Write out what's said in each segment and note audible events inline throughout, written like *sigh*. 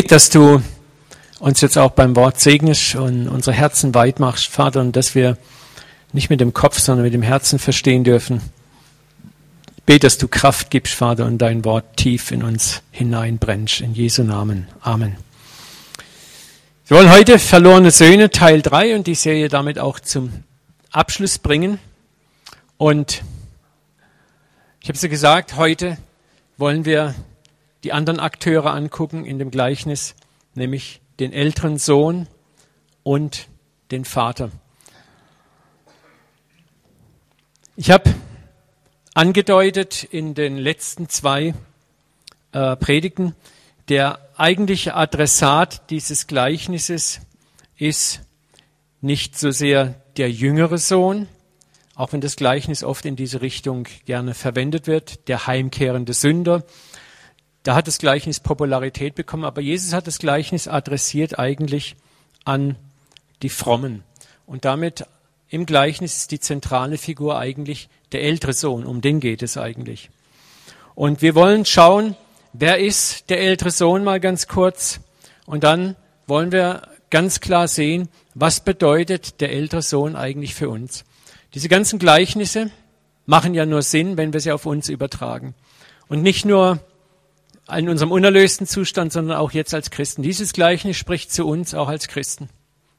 bete, dass du uns jetzt auch beim Wort segnest und unsere Herzen weit machst, Vater, und dass wir nicht mit dem Kopf, sondern mit dem Herzen verstehen dürfen. Ich bete, dass du Kraft gibst, Vater, und dein Wort tief in uns hineinbrennst. In Jesu Namen. Amen. Wir wollen heute verlorene Söhne Teil 3 und die Serie damit auch zum Abschluss bringen. Und ich habe sie gesagt, heute wollen wir die anderen Akteure angucken in dem Gleichnis, nämlich den älteren Sohn und den Vater. Ich habe angedeutet in den letzten zwei äh, Predigten, der eigentliche Adressat dieses Gleichnisses ist nicht so sehr der jüngere Sohn, auch wenn das Gleichnis oft in diese Richtung gerne verwendet wird, der heimkehrende Sünder. Da hat das Gleichnis Popularität bekommen, aber Jesus hat das Gleichnis adressiert eigentlich an die Frommen. Und damit im Gleichnis ist die zentrale Figur eigentlich der ältere Sohn, um den geht es eigentlich. Und wir wollen schauen, wer ist der ältere Sohn mal ganz kurz. Und dann wollen wir ganz klar sehen, was bedeutet der ältere Sohn eigentlich für uns. Diese ganzen Gleichnisse machen ja nur Sinn, wenn wir sie auf uns übertragen. Und nicht nur in unserem unerlösten Zustand, sondern auch jetzt als Christen. Dieses Gleichnis spricht zu uns auch als Christen.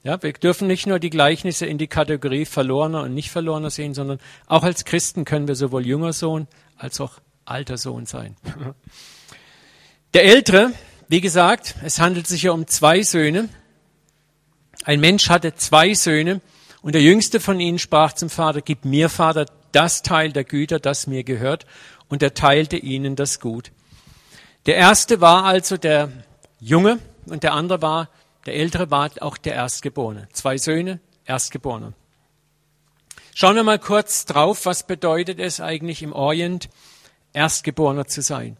Ja, wir dürfen nicht nur die Gleichnisse in die Kategorie verlorener und nicht verlorener sehen, sondern auch als Christen können wir sowohl junger Sohn als auch alter Sohn sein. *laughs* Der Ältere, wie gesagt, es handelt sich ja um zwei Söhne. Ein Mensch hatte zwei Söhne und der jüngste von ihnen sprach zum Vater, gib mir, Vater, das Teil der Güter, das mir gehört. Und er teilte ihnen das Gut. Der erste war also der Junge und der andere war, der ältere war auch der Erstgeborene. Zwei Söhne, Erstgeborene. Schauen wir mal kurz drauf, was bedeutet es eigentlich im Orient, Erstgeborener zu sein.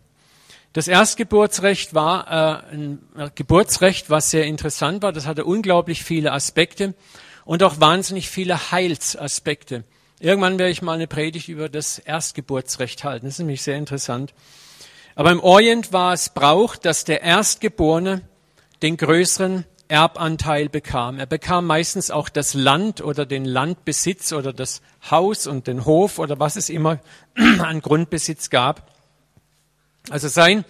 Das Erstgeburtsrecht war äh, ein Geburtsrecht, was sehr interessant war. Das hatte unglaublich viele Aspekte und auch wahnsinnig viele Heilsaspekte. Irgendwann werde ich mal eine Predigt über das Erstgeburtsrecht halten. Das ist nämlich sehr interessant. Aber im Orient war es Brauch, dass der Erstgeborene den größeren Erbanteil bekam. Er bekam meistens auch das Land oder den Landbesitz oder das Haus und den Hof oder was es immer *clears throat* an Grundbesitz gab. Also sein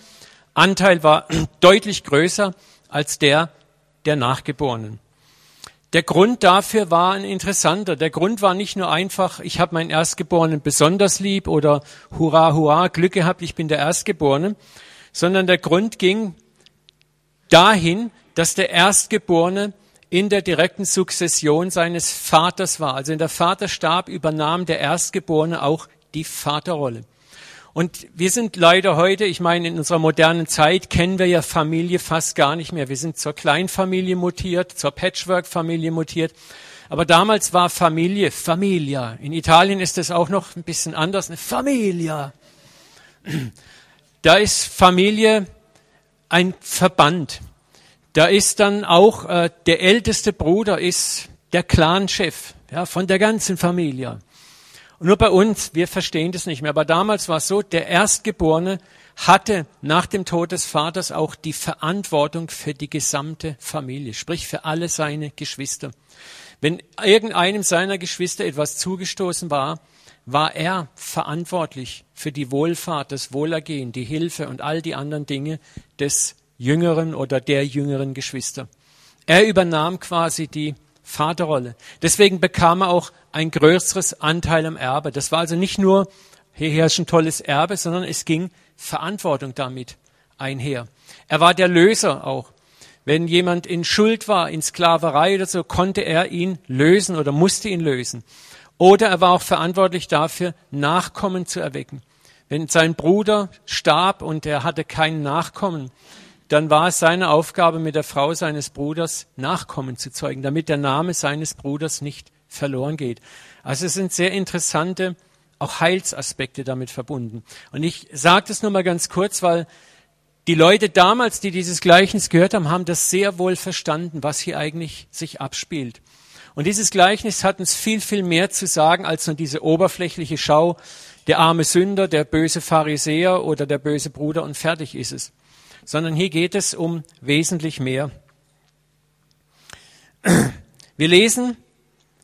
Anteil war *clears throat* deutlich größer als der der Nachgeborenen. Der Grund dafür war ein interessanter. Der Grund war nicht nur einfach, ich habe meinen Erstgeborenen besonders lieb oder hurra, hurra, Glück gehabt, ich bin der Erstgeborene, sondern der Grund ging dahin, dass der Erstgeborene in der direkten Sukzession seines Vaters war. Also wenn der Vater starb, übernahm der Erstgeborene auch die Vaterrolle. Und wir sind leider heute, ich meine, in unserer modernen Zeit kennen wir ja Familie fast gar nicht mehr. Wir sind zur Kleinfamilie mutiert, zur Patchwork-Familie mutiert. Aber damals war Familie Familia. In Italien ist es auch noch ein bisschen anders, eine Familia. Da ist Familie ein Verband. Da ist dann auch äh, der älteste Bruder ist der Clanchef ja, von der ganzen Familie. Und nur bei uns, wir verstehen das nicht mehr. Aber damals war es so, der Erstgeborene hatte nach dem Tod des Vaters auch die Verantwortung für die gesamte Familie, sprich für alle seine Geschwister. Wenn irgendeinem seiner Geschwister etwas zugestoßen war, war er verantwortlich für die Wohlfahrt, das Wohlergehen, die Hilfe und all die anderen Dinge des jüngeren oder der jüngeren Geschwister. Er übernahm quasi die Vaterrolle. Deswegen bekam er auch ein größeres Anteil am Erbe. Das war also nicht nur, hier ist ein tolles Erbe, sondern es ging Verantwortung damit einher. Er war der Löser auch. Wenn jemand in Schuld war, in Sklaverei oder so, konnte er ihn lösen oder musste ihn lösen. Oder er war auch verantwortlich dafür, Nachkommen zu erwecken. Wenn sein Bruder starb und er hatte keinen Nachkommen, dann war es seine Aufgabe, mit der Frau seines Bruders Nachkommen zu zeugen, damit der Name seines Bruders nicht verloren geht. Also es sind sehr interessante, auch Heilsaspekte damit verbunden. Und ich sage das nur mal ganz kurz, weil die Leute damals, die dieses Gleichnis gehört haben, haben das sehr wohl verstanden, was hier eigentlich sich abspielt. Und dieses Gleichnis hat uns viel, viel mehr zu sagen als nur diese oberflächliche Schau, der arme Sünder, der böse Pharisäer oder der böse Bruder und fertig ist es sondern hier geht es um wesentlich mehr. *clears throat* Wir lesen,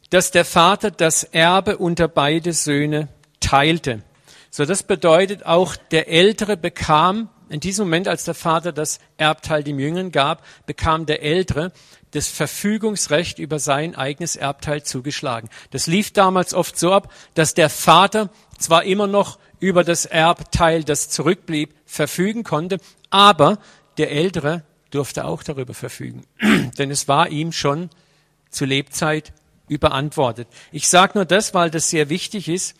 dass der Vater das Erbe unter beide Söhne teilte. So, das bedeutet auch, der Ältere bekam, in diesem Moment, als der Vater das Erbteil dem Jüngeren gab, bekam der Ältere das Verfügungsrecht über sein eigenes Erbteil zugeschlagen. Das lief damals oft so ab, dass der Vater zwar immer noch über das Erbteil, das zurückblieb, verfügen konnte, aber der Ältere durfte auch darüber verfügen. *clears throat* Denn es war ihm schon zu Lebzeit überantwortet. Ich sage nur das, weil das sehr wichtig ist,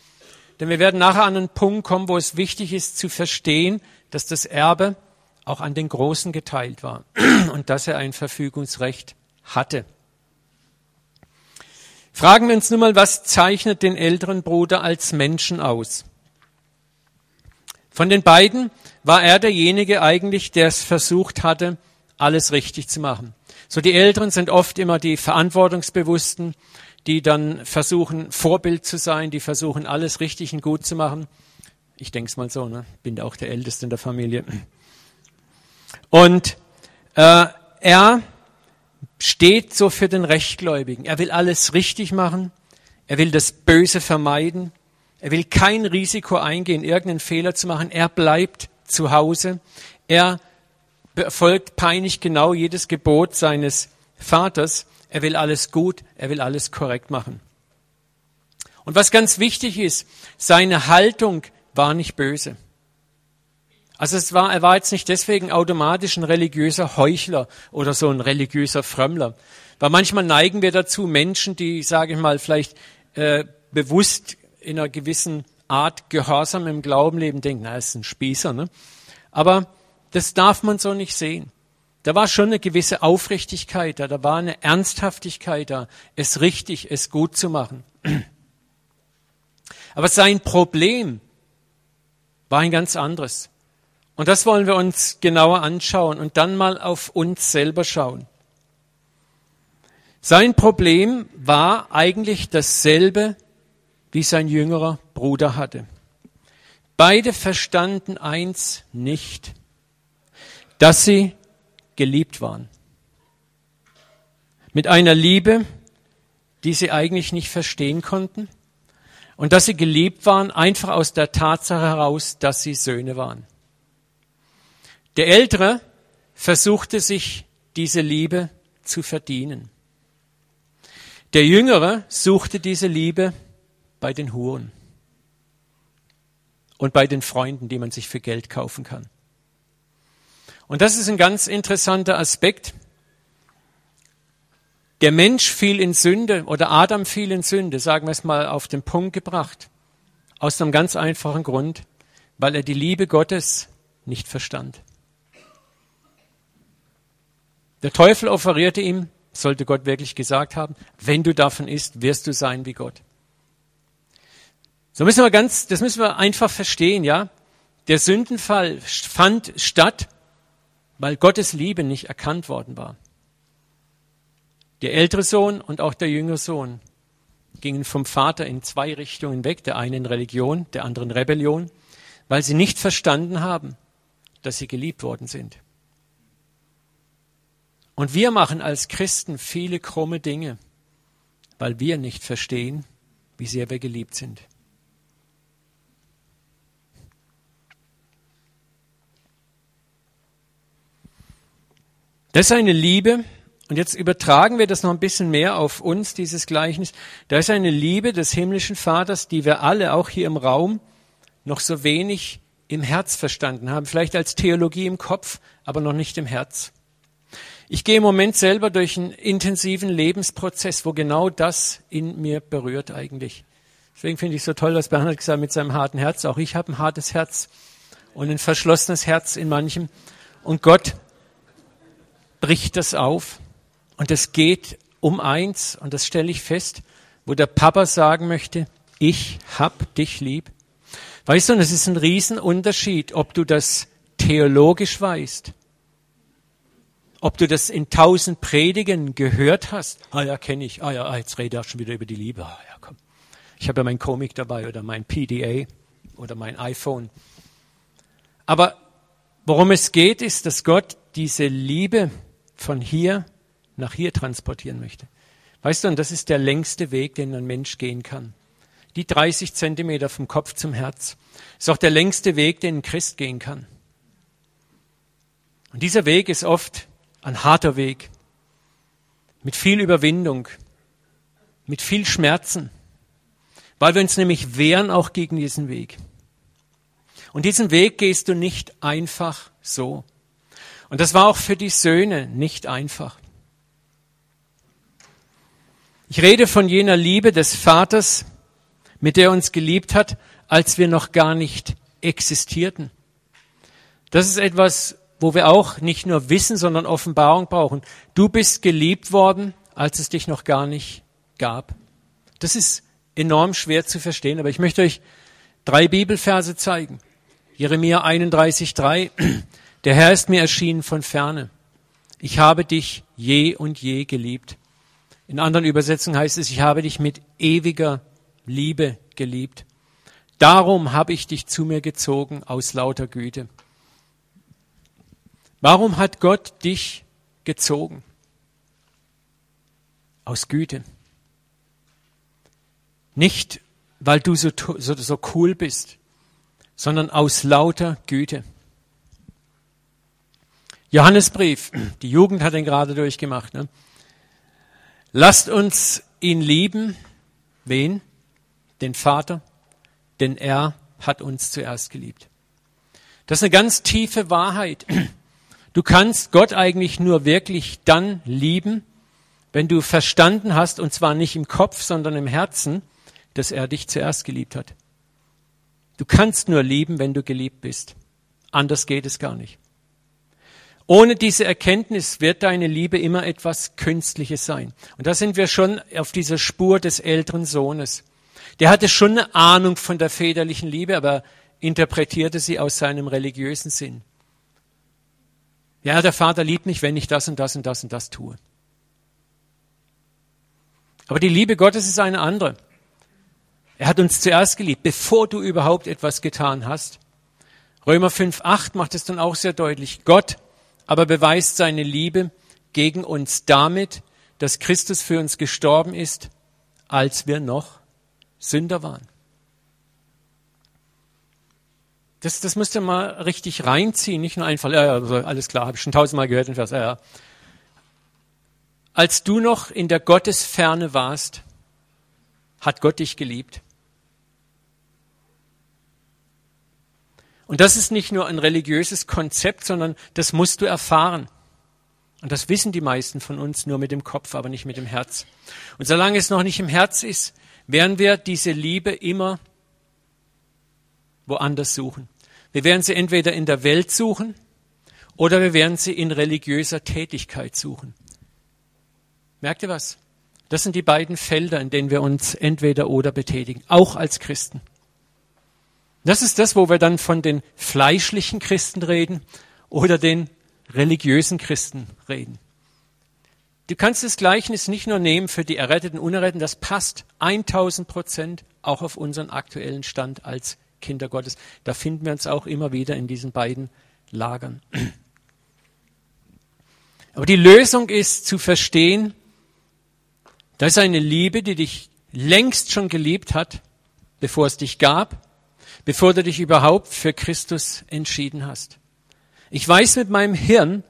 denn wir werden nachher an einen Punkt kommen, wo es wichtig ist zu verstehen, dass das Erbe auch an den Großen geteilt war *clears throat* und dass er ein Verfügungsrecht hatte. Fragen wir uns nun mal, was zeichnet den älteren Bruder als Menschen aus? Von den beiden war er derjenige eigentlich, der es versucht hatte, alles richtig zu machen. So die Älteren sind oft immer die Verantwortungsbewussten, die dann versuchen, Vorbild zu sein, die versuchen, alles richtig und gut zu machen. Ich denke es mal so, ne? bin auch der Älteste in der Familie. Und äh, er steht so für den Rechtgläubigen. Er will alles richtig machen. Er will das Böse vermeiden. Er will kein Risiko eingehen, irgendeinen Fehler zu machen. Er bleibt zu Hause. Er befolgt peinlich genau jedes Gebot seines Vaters. Er will alles gut, er will alles korrekt machen. Und was ganz wichtig ist, seine Haltung war nicht böse. Also es war, er war jetzt nicht deswegen automatisch ein religiöser Heuchler oder so ein religiöser Frömmler. Weil manchmal neigen wir dazu, Menschen, die, sage ich mal, vielleicht äh, bewusst in einer gewissen Art Gehorsam im Glauben leben, denken, na, ist ein Spießer. Ne? Aber das darf man so nicht sehen. Da war schon eine gewisse Aufrichtigkeit da, da war eine Ernsthaftigkeit da, es richtig, es gut zu machen. *clears throat* Aber sein Problem war ein ganz anderes. Und das wollen wir uns genauer anschauen und dann mal auf uns selber schauen. Sein Problem war eigentlich dasselbe, wie sein jüngerer Bruder hatte. Beide verstanden eins nicht dass sie geliebt waren. Mit einer Liebe, die sie eigentlich nicht verstehen konnten. Und dass sie geliebt waren, einfach aus der Tatsache heraus, dass sie Söhne waren. Der Ältere versuchte sich diese Liebe zu verdienen. Der Jüngere suchte diese Liebe bei den Huren und bei den Freunden, die man sich für Geld kaufen kann. Und das ist ein ganz interessanter Aspekt. Der Mensch fiel in Sünde oder Adam fiel in Sünde, sagen wir es mal auf den Punkt gebracht, aus einem ganz einfachen Grund, weil er die Liebe Gottes nicht verstand. Der Teufel offerierte ihm, sollte Gott wirklich gesagt haben, wenn du davon isst, wirst du sein wie Gott. So müssen wir ganz, das müssen wir einfach verstehen, ja. Der Sündenfall fand statt, weil Gottes Liebe nicht erkannt worden war. Der ältere Sohn und auch der jüngere Sohn gingen vom Vater in zwei Richtungen weg, der eine in Religion, der andere in Rebellion, weil sie nicht verstanden haben, dass sie geliebt worden sind. Und wir machen als Christen viele krumme Dinge, weil wir nicht verstehen, wie sehr wir geliebt sind. Das ist eine Liebe, und jetzt übertragen wir das noch ein bisschen mehr auf uns, dieses Gleichnis. Da ist eine Liebe des himmlischen Vaters, die wir alle, auch hier im Raum, noch so wenig im Herz verstanden haben. Vielleicht als Theologie im Kopf, aber noch nicht im Herz. Ich gehe im Moment selber durch einen intensiven Lebensprozess, wo genau das in mir berührt eigentlich. Deswegen finde ich es so toll, was Bernhard gesagt hat mit seinem harten Herz. Auch ich habe ein hartes Herz und ein verschlossenes Herz in manchem. Und Gott bricht das auf und es geht um eins, und das stelle ich fest, wo der Papa sagen möchte, ich hab dich lieb. Weißt du, und es ist ein Riesenunterschied, ob du das theologisch weißt, ob du das in tausend Predigen gehört hast. Ah ja, kenne ich. Ah ja, ah, jetzt rede ich schon wieder über die Liebe. Ah ja, komm. Ich habe ja mein Comic dabei oder mein PDA oder mein iPhone. Aber worum es geht, ist, dass Gott diese Liebe von hier nach hier transportieren möchte. Weißt du, und das ist der längste Weg, den ein Mensch gehen kann. Die 30 Zentimeter vom Kopf zum Herz ist auch der längste Weg, den ein Christ gehen kann. Und dieser Weg ist oft ein harter Weg, mit viel Überwindung, mit viel Schmerzen, weil wir uns nämlich wehren auch gegen diesen Weg. Und diesen Weg gehst du nicht einfach so. Und das war auch für die Söhne nicht einfach. Ich rede von jener Liebe des Vaters, mit der er uns geliebt hat, als wir noch gar nicht existierten. Das ist etwas, wo wir auch nicht nur Wissen, sondern Offenbarung brauchen. Du bist geliebt worden, als es dich noch gar nicht gab. Das ist enorm schwer zu verstehen, aber ich möchte euch drei Bibelverse zeigen. Jeremia 31,3. Der Herr ist mir erschienen von ferne. Ich habe dich je und je geliebt. In anderen Übersetzungen heißt es, ich habe dich mit ewiger Liebe geliebt. Darum habe ich dich zu mir gezogen aus lauter Güte. Warum hat Gott dich gezogen? Aus Güte. Nicht, weil du so, so, so cool bist, sondern aus lauter Güte. Johannesbrief, die Jugend hat ihn gerade durchgemacht. Ne? Lasst uns ihn lieben. Wen? Den Vater. Denn er hat uns zuerst geliebt. Das ist eine ganz tiefe Wahrheit. Du kannst Gott eigentlich nur wirklich dann lieben, wenn du verstanden hast, und zwar nicht im Kopf, sondern im Herzen, dass er dich zuerst geliebt hat. Du kannst nur lieben, wenn du geliebt bist. Anders geht es gar nicht. Ohne diese Erkenntnis wird deine Liebe immer etwas Künstliches sein. Und da sind wir schon auf dieser Spur des älteren Sohnes. Der hatte schon eine Ahnung von der väterlichen Liebe, aber interpretierte sie aus seinem religiösen Sinn. Ja, der Vater liebt mich, wenn ich das und das und das und das tue. Aber die Liebe Gottes ist eine andere. Er hat uns zuerst geliebt, bevor du überhaupt etwas getan hast. Römer 5.8 macht es dann auch sehr deutlich. Gott aber beweist seine Liebe gegen uns damit, dass Christus für uns gestorben ist, als wir noch Sünder waren. Das, das müsst ihr mal richtig reinziehen, nicht nur einfach, ja, ja, alles klar, habe ich schon tausendmal gehört, den Vers, ja, ja. Als du noch in der Gottesferne warst, hat Gott dich geliebt. Und das ist nicht nur ein religiöses Konzept, sondern das musst du erfahren. Und das wissen die meisten von uns nur mit dem Kopf, aber nicht mit dem Herz. Und solange es noch nicht im Herz ist, werden wir diese Liebe immer woanders suchen. Wir werden sie entweder in der Welt suchen oder wir werden sie in religiöser Tätigkeit suchen. Merkt ihr was? Das sind die beiden Felder, in denen wir uns entweder oder betätigen, auch als Christen. Das ist das, wo wir dann von den fleischlichen Christen reden oder den religiösen Christen reden. Du kannst das Gleichnis nicht nur nehmen für die Erretteten und Unerretteten, das passt 1000 Prozent auch auf unseren aktuellen Stand als Kinder Gottes. Da finden wir uns auch immer wieder in diesen beiden Lagern. Aber die Lösung ist zu verstehen, da ist eine Liebe, die dich längst schon geliebt hat, bevor es dich gab bevor du dich überhaupt für Christus entschieden hast. Ich weiß mit meinem Hirn,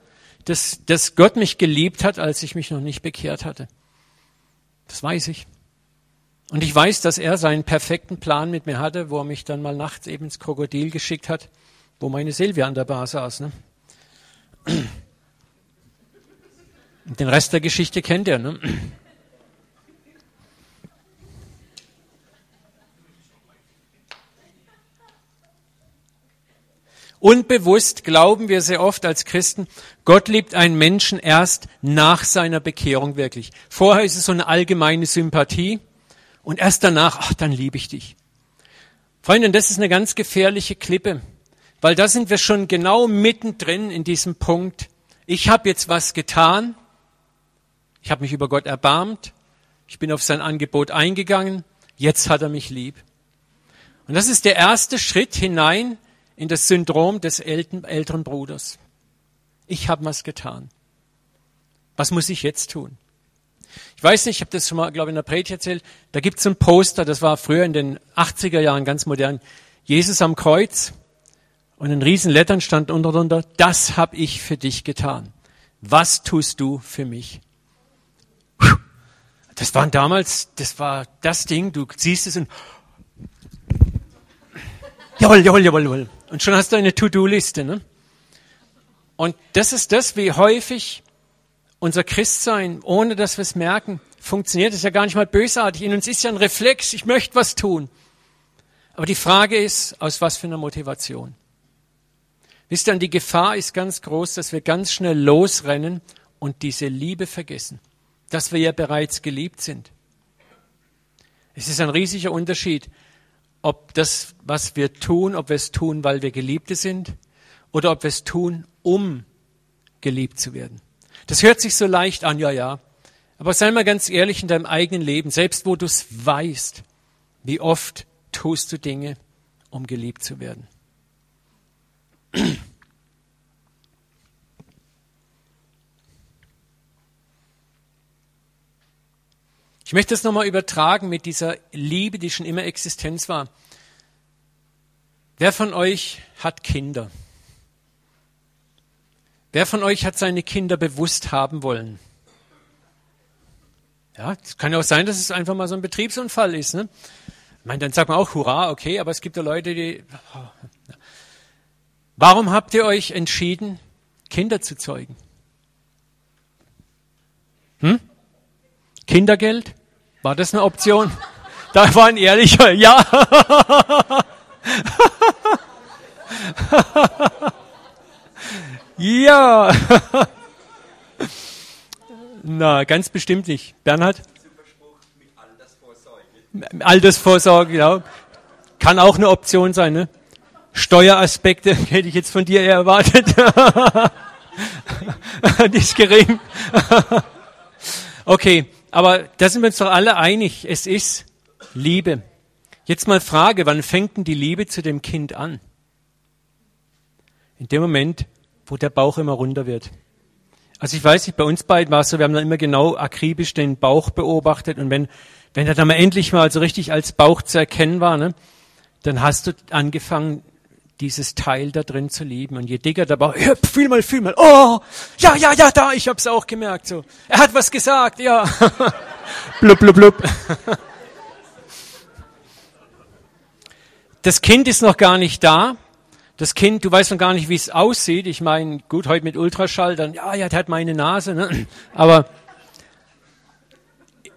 dass, dass Gott mich geliebt hat, als ich mich noch nicht bekehrt hatte. Das weiß ich. Und ich weiß, dass er seinen perfekten Plan mit mir hatte, wo er mich dann mal nachts eben ins Krokodil geschickt hat, wo meine Silvia an der Bar saß. Ne? Den Rest der Geschichte kennt er. Ne? Unbewusst glauben wir sehr oft als Christen, Gott liebt einen Menschen erst nach seiner Bekehrung wirklich. Vorher ist es so eine allgemeine Sympathie und erst danach, ach, dann liebe ich dich. Freunde, das ist eine ganz gefährliche Klippe, weil da sind wir schon genau mittendrin in diesem Punkt. Ich habe jetzt was getan, ich habe mich über Gott erbarmt, ich bin auf sein Angebot eingegangen, jetzt hat er mich lieb. Und das ist der erste Schritt hinein in das Syndrom des älteren Bruders. Ich habe was getan. Was muss ich jetzt tun? Ich weiß nicht, ich habe das schon mal, glaube ich, in der Predigt erzählt. Da gibt es ein Poster, das war früher in den 80er Jahren ganz modern. Jesus am Kreuz und in riesen Lettern stand unter drunter, das habe ich für dich getan. Was tust du für mich? Das waren damals, das war das Ding, du siehst es und jawohl, jawohl, jawohl, jawohl. Und schon hast du eine To-Do-Liste. Ne? Und das ist das, wie häufig unser Christsein, ohne dass wir es merken, funktioniert. Das ist ja gar nicht mal bösartig. In uns ist ja ein Reflex, ich möchte was tun. Aber die Frage ist, aus was für einer Motivation? Wisst ihr, die Gefahr ist ganz groß, dass wir ganz schnell losrennen und diese Liebe vergessen, dass wir ja bereits geliebt sind. Es ist ein riesiger Unterschied, ob das, was wir tun, ob wir es tun, weil wir Geliebte sind oder ob wir es tun, um geliebt zu werden. Das hört sich so leicht an, ja, ja. Aber sei mal ganz ehrlich in deinem eigenen Leben, selbst wo du es weißt, wie oft tust du Dinge, um geliebt zu werden. Ich möchte das nochmal übertragen mit dieser Liebe, die schon immer Existenz war. Wer von euch hat Kinder? Wer von euch hat seine Kinder bewusst haben wollen? Ja, es kann ja auch sein, dass es einfach mal so ein Betriebsunfall ist. Ne? Ich meine, dann sagt man auch Hurra, okay, aber es gibt ja Leute, die. *laughs* Warum habt ihr euch entschieden, Kinder zu zeugen? Hm? Kindergeld? War das eine Option? *laughs* Da war ein ehrlicher Ja. *laughs* Ja. *laughs* Na, ganz bestimmt nicht. Bernhard? Altersvorsorge, ja. Kann auch eine Option sein, ne? Steueraspekte hätte ich jetzt von dir eher erwartet. Die gering. okay, aber da sind wir uns doch alle einig. Es ist Liebe. Jetzt mal Frage, wann fängt denn die Liebe zu dem Kind an? In dem Moment, wo der Bauch immer runter wird. Also ich weiß nicht, bei uns beiden war es so, wir haben dann immer genau akribisch den Bauch beobachtet und wenn, wenn er dann mal endlich mal so richtig als Bauch zu erkennen war, ne, dann hast du angefangen, dieses Teil da drin zu lieben. Und je dicker der Bauch, *laughs* ja, fühl mal, fühl mal, oh, ja, ja, ja, da, ich hab's auch gemerkt, so. Er hat was gesagt, ja. *laughs* blub, blub, blub. Das Kind ist noch gar nicht da. Das Kind, du weißt noch gar nicht, wie es aussieht. Ich meine, gut, heute mit Ultraschall, dann, ja, ja, der hat meine Nase, ne? *clears throat* aber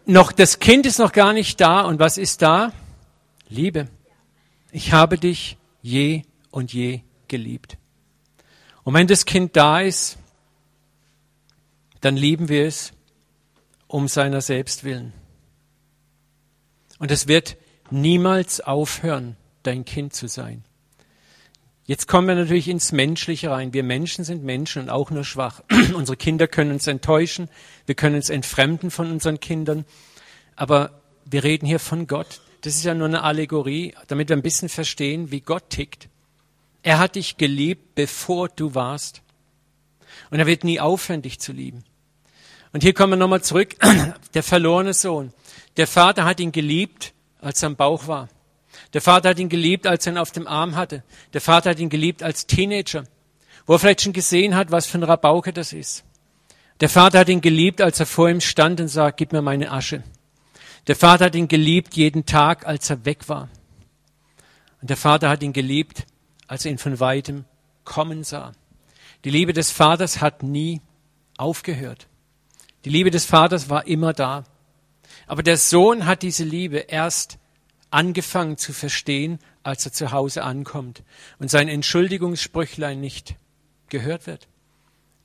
noch, das Kind ist noch gar nicht da. Und was ist da? Liebe. Ich habe dich je und je geliebt. Und wenn das Kind da ist, dann lieben wir es um seiner selbst willen. Und es wird niemals aufhören, dein Kind zu sein. Jetzt kommen wir natürlich ins Menschliche rein. Wir Menschen sind Menschen und auch nur schwach. *clears throat* Unsere Kinder können uns enttäuschen, wir können uns entfremden von unseren Kindern, aber wir reden hier von Gott. Das ist ja nur eine Allegorie, damit wir ein bisschen verstehen, wie Gott tickt. Er hat dich geliebt, bevor du warst. Und er wird nie aufhören, dich zu lieben. Und hier kommen wir nochmal zurück. *clears throat* Der verlorene Sohn. Der Vater hat ihn geliebt, als er am Bauch war. Der Vater hat ihn geliebt, als er ihn auf dem Arm hatte. Der Vater hat ihn geliebt als Teenager, wo er vielleicht schon gesehen hat, was für ein Rabauke das ist. Der Vater hat ihn geliebt, als er vor ihm stand und sagt, gib mir meine Asche. Der Vater hat ihn geliebt jeden Tag, als er weg war. Und der Vater hat ihn geliebt, als er ihn von weitem kommen sah. Die Liebe des Vaters hat nie aufgehört. Die Liebe des Vaters war immer da. Aber der Sohn hat diese Liebe erst angefangen zu verstehen, als er zu Hause ankommt und sein Entschuldigungssprüchlein nicht gehört wird.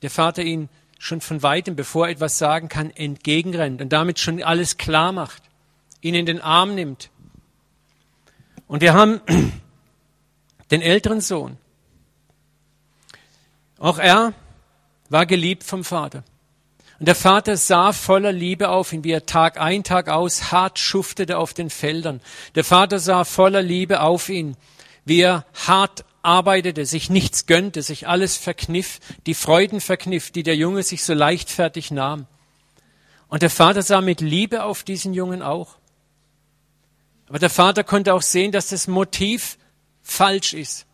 Der Vater ihn schon von weitem, bevor er etwas sagen kann, entgegenrennt und damit schon alles klar macht, ihn in den Arm nimmt. Und wir haben den älteren Sohn. Auch er war geliebt vom Vater. Und der Vater sah voller Liebe auf ihn, wie er Tag ein, Tag aus hart schuftete auf den Feldern. Der Vater sah voller Liebe auf ihn, wie er hart arbeitete, sich nichts gönnte, sich alles verkniff, die Freuden verkniff, die der Junge sich so leichtfertig nahm. Und der Vater sah mit Liebe auf diesen Jungen auch. Aber der Vater konnte auch sehen, dass das Motiv falsch ist.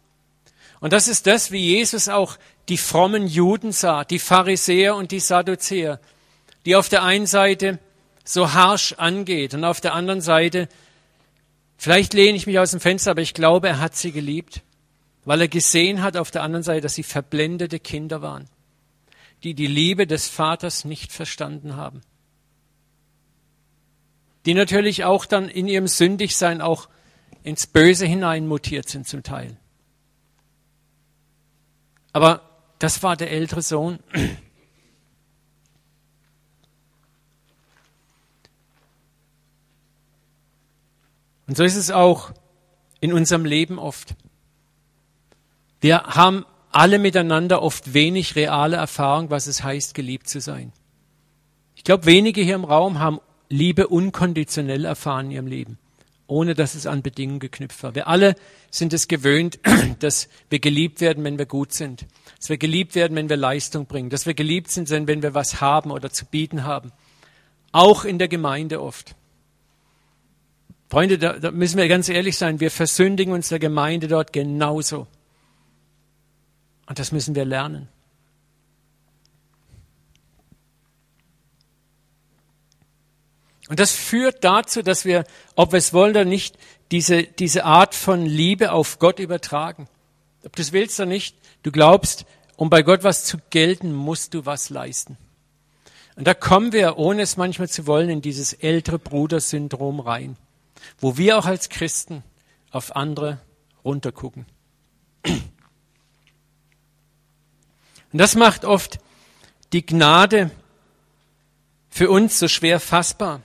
Und das ist das, wie Jesus auch die frommen Juden sah, die Pharisäer und die Sadduzäer, die auf der einen Seite so harsh angeht und auf der anderen Seite, vielleicht lehne ich mich aus dem Fenster, aber ich glaube, er hat sie geliebt, weil er gesehen hat auf der anderen Seite, dass sie verblendete Kinder waren, die die Liebe des Vaters nicht verstanden haben die natürlich auch dann in ihrem Sündigsein auch ins Böse hinein mutiert sind zum Teil. Aber das war der ältere Sohn. Und so ist es auch in unserem Leben oft. Wir haben alle miteinander oft wenig reale Erfahrung, was es heißt, geliebt zu sein. Ich glaube, wenige hier im Raum haben Liebe unkonditionell erfahren in ihrem Leben, ohne dass es an Bedingungen geknüpft war. Wir alle sind es gewöhnt, *clears throat* dass wir geliebt werden, wenn wir gut sind, dass wir geliebt werden, wenn wir Leistung bringen, dass wir geliebt sind, wenn wir was haben oder zu bieten haben. Auch in der Gemeinde oft. Freunde, da, da müssen wir ganz ehrlich sein, wir versündigen uns der Gemeinde dort genauso. Und das müssen wir lernen. Und das führt dazu, dass wir, ob wir es wollen oder nicht, diese, diese Art von Liebe auf Gott übertragen. Ob du es willst oder nicht, du glaubst, um bei Gott was zu gelten, musst du was leisten. Und da kommen wir, ohne es manchmal zu wollen, in dieses ältere Brudersyndrom rein, wo wir auch als Christen auf andere runtergucken. Und das macht oft die Gnade für uns so schwer fassbar.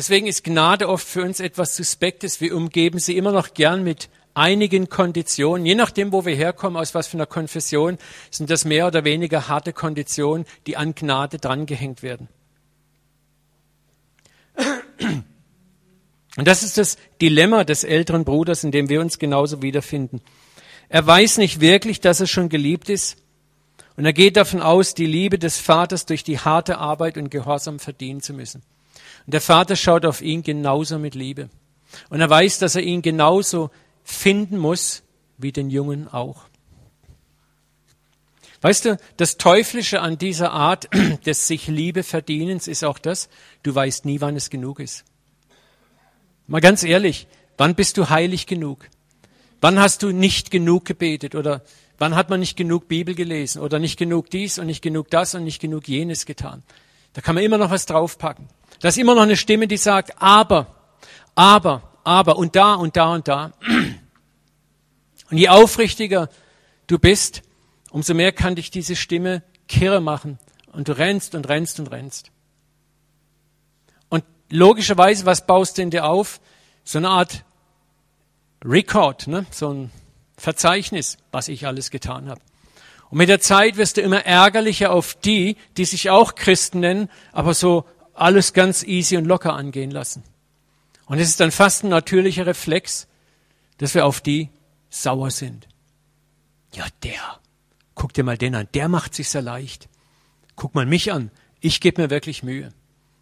Deswegen ist Gnade oft für uns etwas Suspektes. Wir umgeben sie immer noch gern mit einigen Konditionen. Je nachdem, wo wir herkommen, aus was für einer Konfession, sind das mehr oder weniger harte Konditionen, die an Gnade drangehängt werden. Und das ist das Dilemma des älteren Bruders, in dem wir uns genauso wiederfinden. Er weiß nicht wirklich, dass er schon geliebt ist. Und er geht davon aus, die Liebe des Vaters durch die harte Arbeit und Gehorsam verdienen zu müssen. Und der Vater schaut auf ihn genauso mit Liebe. Und er weiß, dass er ihn genauso finden muss wie den Jungen auch. Weißt du, das Teuflische an dieser Art *clears throat* des sich Liebe verdienens ist auch das, du weißt nie, wann es genug ist. Mal ganz ehrlich, wann bist du heilig genug? Wann hast du nicht genug gebetet oder wann hat man nicht genug Bibel gelesen oder nicht genug dies und nicht genug das und nicht genug jenes getan? Da kann man immer noch was draufpacken. Da ist immer noch eine Stimme, die sagt, aber, aber, aber und da und da und da. Und je aufrichtiger du bist, umso mehr kann dich diese Stimme kirre machen. Und du rennst und rennst und rennst. Und logischerweise, was baust du in dir auf? So eine Art Record, ne? so ein Verzeichnis, was ich alles getan habe. Und mit der Zeit wirst du immer ärgerlicher auf die, die sich auch Christen nennen, aber so alles ganz easy und locker angehen lassen. Und es ist dann fast ein natürlicher Reflex, dass wir auf die sauer sind. Ja, der, guck dir mal den an, der macht sich sehr leicht. Guck mal mich an, ich gebe mir wirklich Mühe.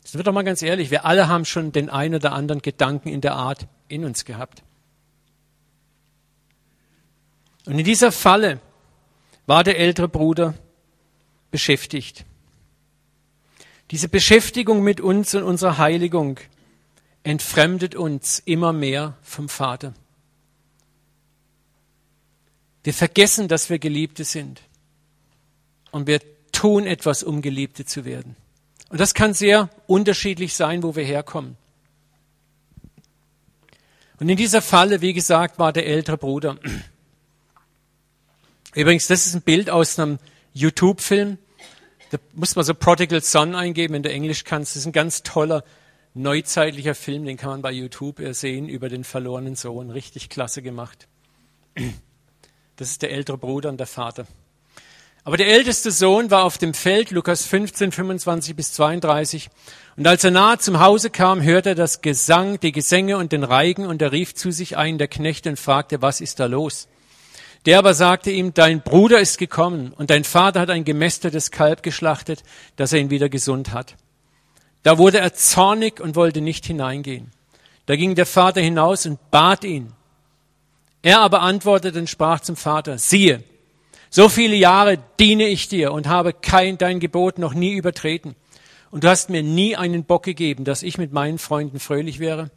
Das wird doch mal ganz ehrlich, wir alle haben schon den einen oder anderen Gedanken in der Art in uns gehabt. Und in dieser Falle war der ältere Bruder beschäftigt. Diese Beschäftigung mit uns und unserer Heiligung entfremdet uns immer mehr vom Vater. Wir vergessen, dass wir Geliebte sind. Und wir tun etwas, um Geliebte zu werden. Und das kann sehr unterschiedlich sein, wo wir herkommen. Und in dieser Falle, wie gesagt, war der ältere Bruder. *clears throat* Übrigens, das ist ein Bild aus einem YouTube-Film. Da muss man so Prodigal Son eingeben, du Englisch kannst. Das ist ein ganz toller, neuzeitlicher Film, den kann man bei YouTube sehen, über den verlorenen Sohn. Richtig klasse gemacht. Das ist der ältere Bruder und der Vater. Aber der älteste Sohn war auf dem Feld, Lukas 15, 25 bis 32. Und als er nahe zum Hause kam, hörte er das Gesang, die Gesänge und den Reigen und er rief zu sich einen der Knechte und fragte, was ist da los? Der aber sagte ihm, dein Bruder ist gekommen und dein Vater hat ein gemästetes Kalb geschlachtet, dass er ihn wieder gesund hat. Da wurde er zornig und wollte nicht hineingehen. Da ging der Vater hinaus und bat ihn. Er aber antwortete und sprach zum Vater, siehe, so viele Jahre diene ich dir und habe kein dein Gebot noch nie übertreten. Und du hast mir nie einen Bock gegeben, dass ich mit meinen Freunden fröhlich wäre.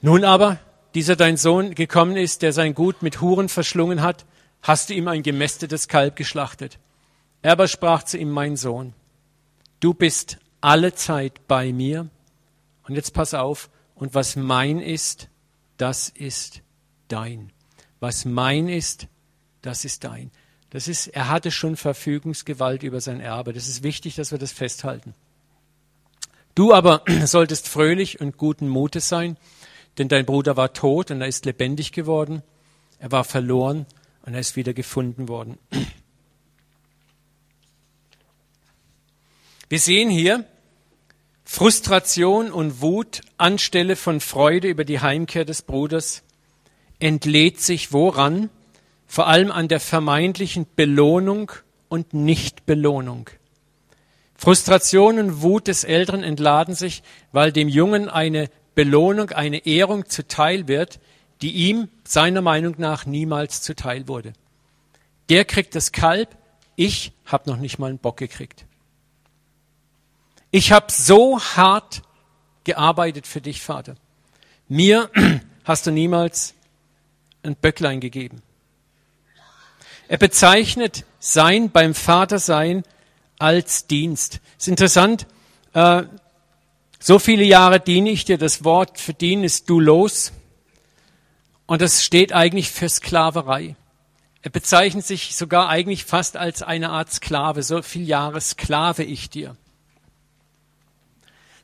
Nun aber, dieser dein Sohn gekommen ist, der sein Gut mit Huren verschlungen hat, hast du ihm ein gemästetes Kalb geschlachtet. Er aber sprach zu ihm, mein Sohn, du bist alle Zeit bei mir. Und jetzt pass auf, und was mein ist, das ist dein. Was mein ist, das ist dein. Das ist, er hatte schon Verfügungsgewalt über sein Erbe. Das ist wichtig, dass wir das festhalten. Du aber *clears throat* solltest fröhlich und guten Mutes sein, denn dein Bruder war tot und er ist lebendig geworden. Er war verloren und er ist wieder gefunden worden. Wir sehen hier Frustration und Wut anstelle von Freude über die Heimkehr des Bruders entlädt sich woran? Vor allem an der vermeintlichen Belohnung und Nichtbelohnung. Frustration und Wut des Älteren entladen sich, weil dem Jungen eine Belohnung, eine Ehrung zuteil wird, die ihm seiner Meinung nach niemals zuteil wurde. Der kriegt das Kalb, ich habe noch nicht mal einen Bock gekriegt. Ich habe so hart gearbeitet für dich, Vater. Mir *clears throat* hast du niemals ein Böcklein gegeben. Er bezeichnet sein beim Vater sein als Dienst. Es ist interessant, äh, so viele Jahre diene ich dir, das Wort für dienen ist du los. Und das steht eigentlich für Sklaverei. Er bezeichnet sich sogar eigentlich fast als eine Art Sklave. So viele Jahre Sklave ich dir.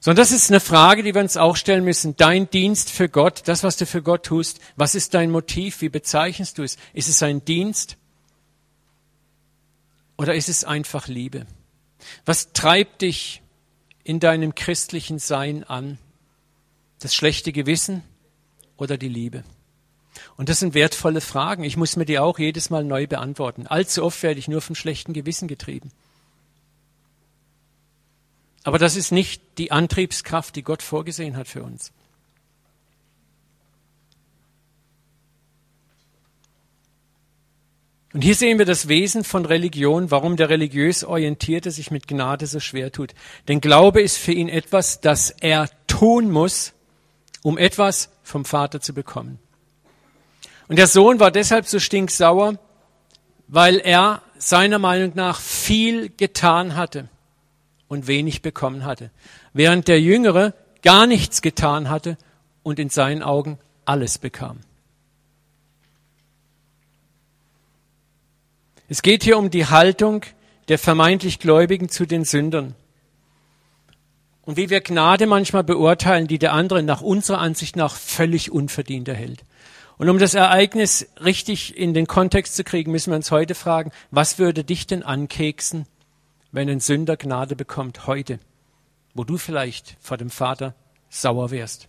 Sondern das ist eine Frage, die wir uns auch stellen müssen. Dein Dienst für Gott, das, was du für Gott tust, was ist dein Motiv? Wie bezeichnest du es? Ist es ein Dienst? Oder ist es einfach Liebe? Was treibt dich in deinem christlichen Sein an? Das schlechte Gewissen oder die Liebe? Und das sind wertvolle Fragen. Ich muss mir die auch jedes Mal neu beantworten. Allzu oft werde ich nur vom schlechten Gewissen getrieben. Aber das ist nicht die Antriebskraft, die Gott vorgesehen hat für uns. Und hier sehen wir das Wesen von Religion, warum der religiös Orientierte sich mit Gnade so schwer tut. Denn Glaube ist für ihn etwas, das er tun muss, um etwas vom Vater zu bekommen. Und der Sohn war deshalb so stinksauer, weil er seiner Meinung nach viel getan hatte und wenig bekommen hatte, während der Jüngere gar nichts getan hatte und in seinen Augen alles bekam. Es geht hier um die Haltung der vermeintlich Gläubigen zu den Sündern. Und wie wir Gnade manchmal beurteilen, die der andere nach unserer Ansicht nach völlig unverdient erhält. Und um das Ereignis richtig in den Kontext zu kriegen, müssen wir uns heute fragen, was würde dich denn ankeksen, wenn ein Sünder Gnade bekommt heute, wo du vielleicht vor dem Vater sauer wärst?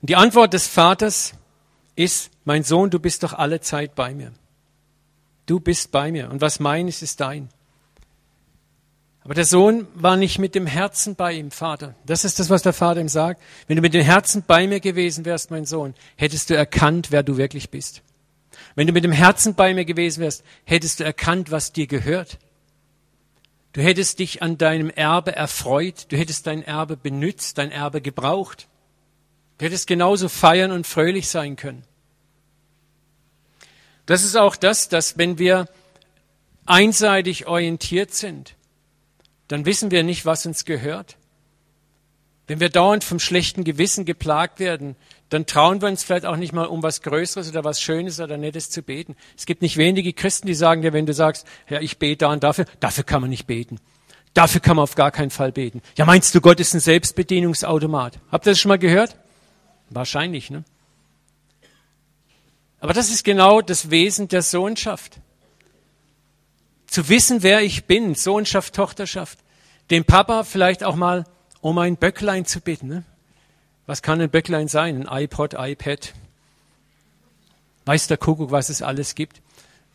Und die Antwort des Vaters ist, mein Sohn, du bist doch alle Zeit bei mir. Du bist bei mir und was mein ist, ist dein. Aber der Sohn war nicht mit dem Herzen bei ihm, Vater. Das ist das, was der Vater ihm sagt. Wenn du mit dem Herzen bei mir gewesen wärst, mein Sohn, hättest du erkannt, wer du wirklich bist. Wenn du mit dem Herzen bei mir gewesen wärst, hättest du erkannt, was dir gehört. Du hättest dich an deinem Erbe erfreut, du hättest dein Erbe benützt, dein Erbe gebraucht. Du hättest genauso feiern und fröhlich sein können. Das ist auch das, dass wenn wir einseitig orientiert sind, dann wissen wir nicht, was uns gehört. Wenn wir dauernd vom schlechten Gewissen geplagt werden, dann trauen wir uns vielleicht auch nicht mal um was Größeres oder was Schönes oder Nettes zu beten. Es gibt nicht wenige Christen, die sagen dir, wenn du sagst, ja, ich bete da und dafür, dafür kann man nicht beten. Dafür kann man auf gar keinen Fall beten. Ja, meinst du, Gott ist ein Selbstbedienungsautomat? Habt ihr das schon mal gehört? Wahrscheinlich, ne? Aber das ist genau das Wesen der Sohnschaft. Zu wissen, wer ich bin, Sohnschaft, Tochterschaft. Dem Papa vielleicht auch mal um ein Böcklein zu bitten. Ne? Was kann ein Böcklein sein? Ein iPod, iPad? Weiß der Kuckuck, was es alles gibt?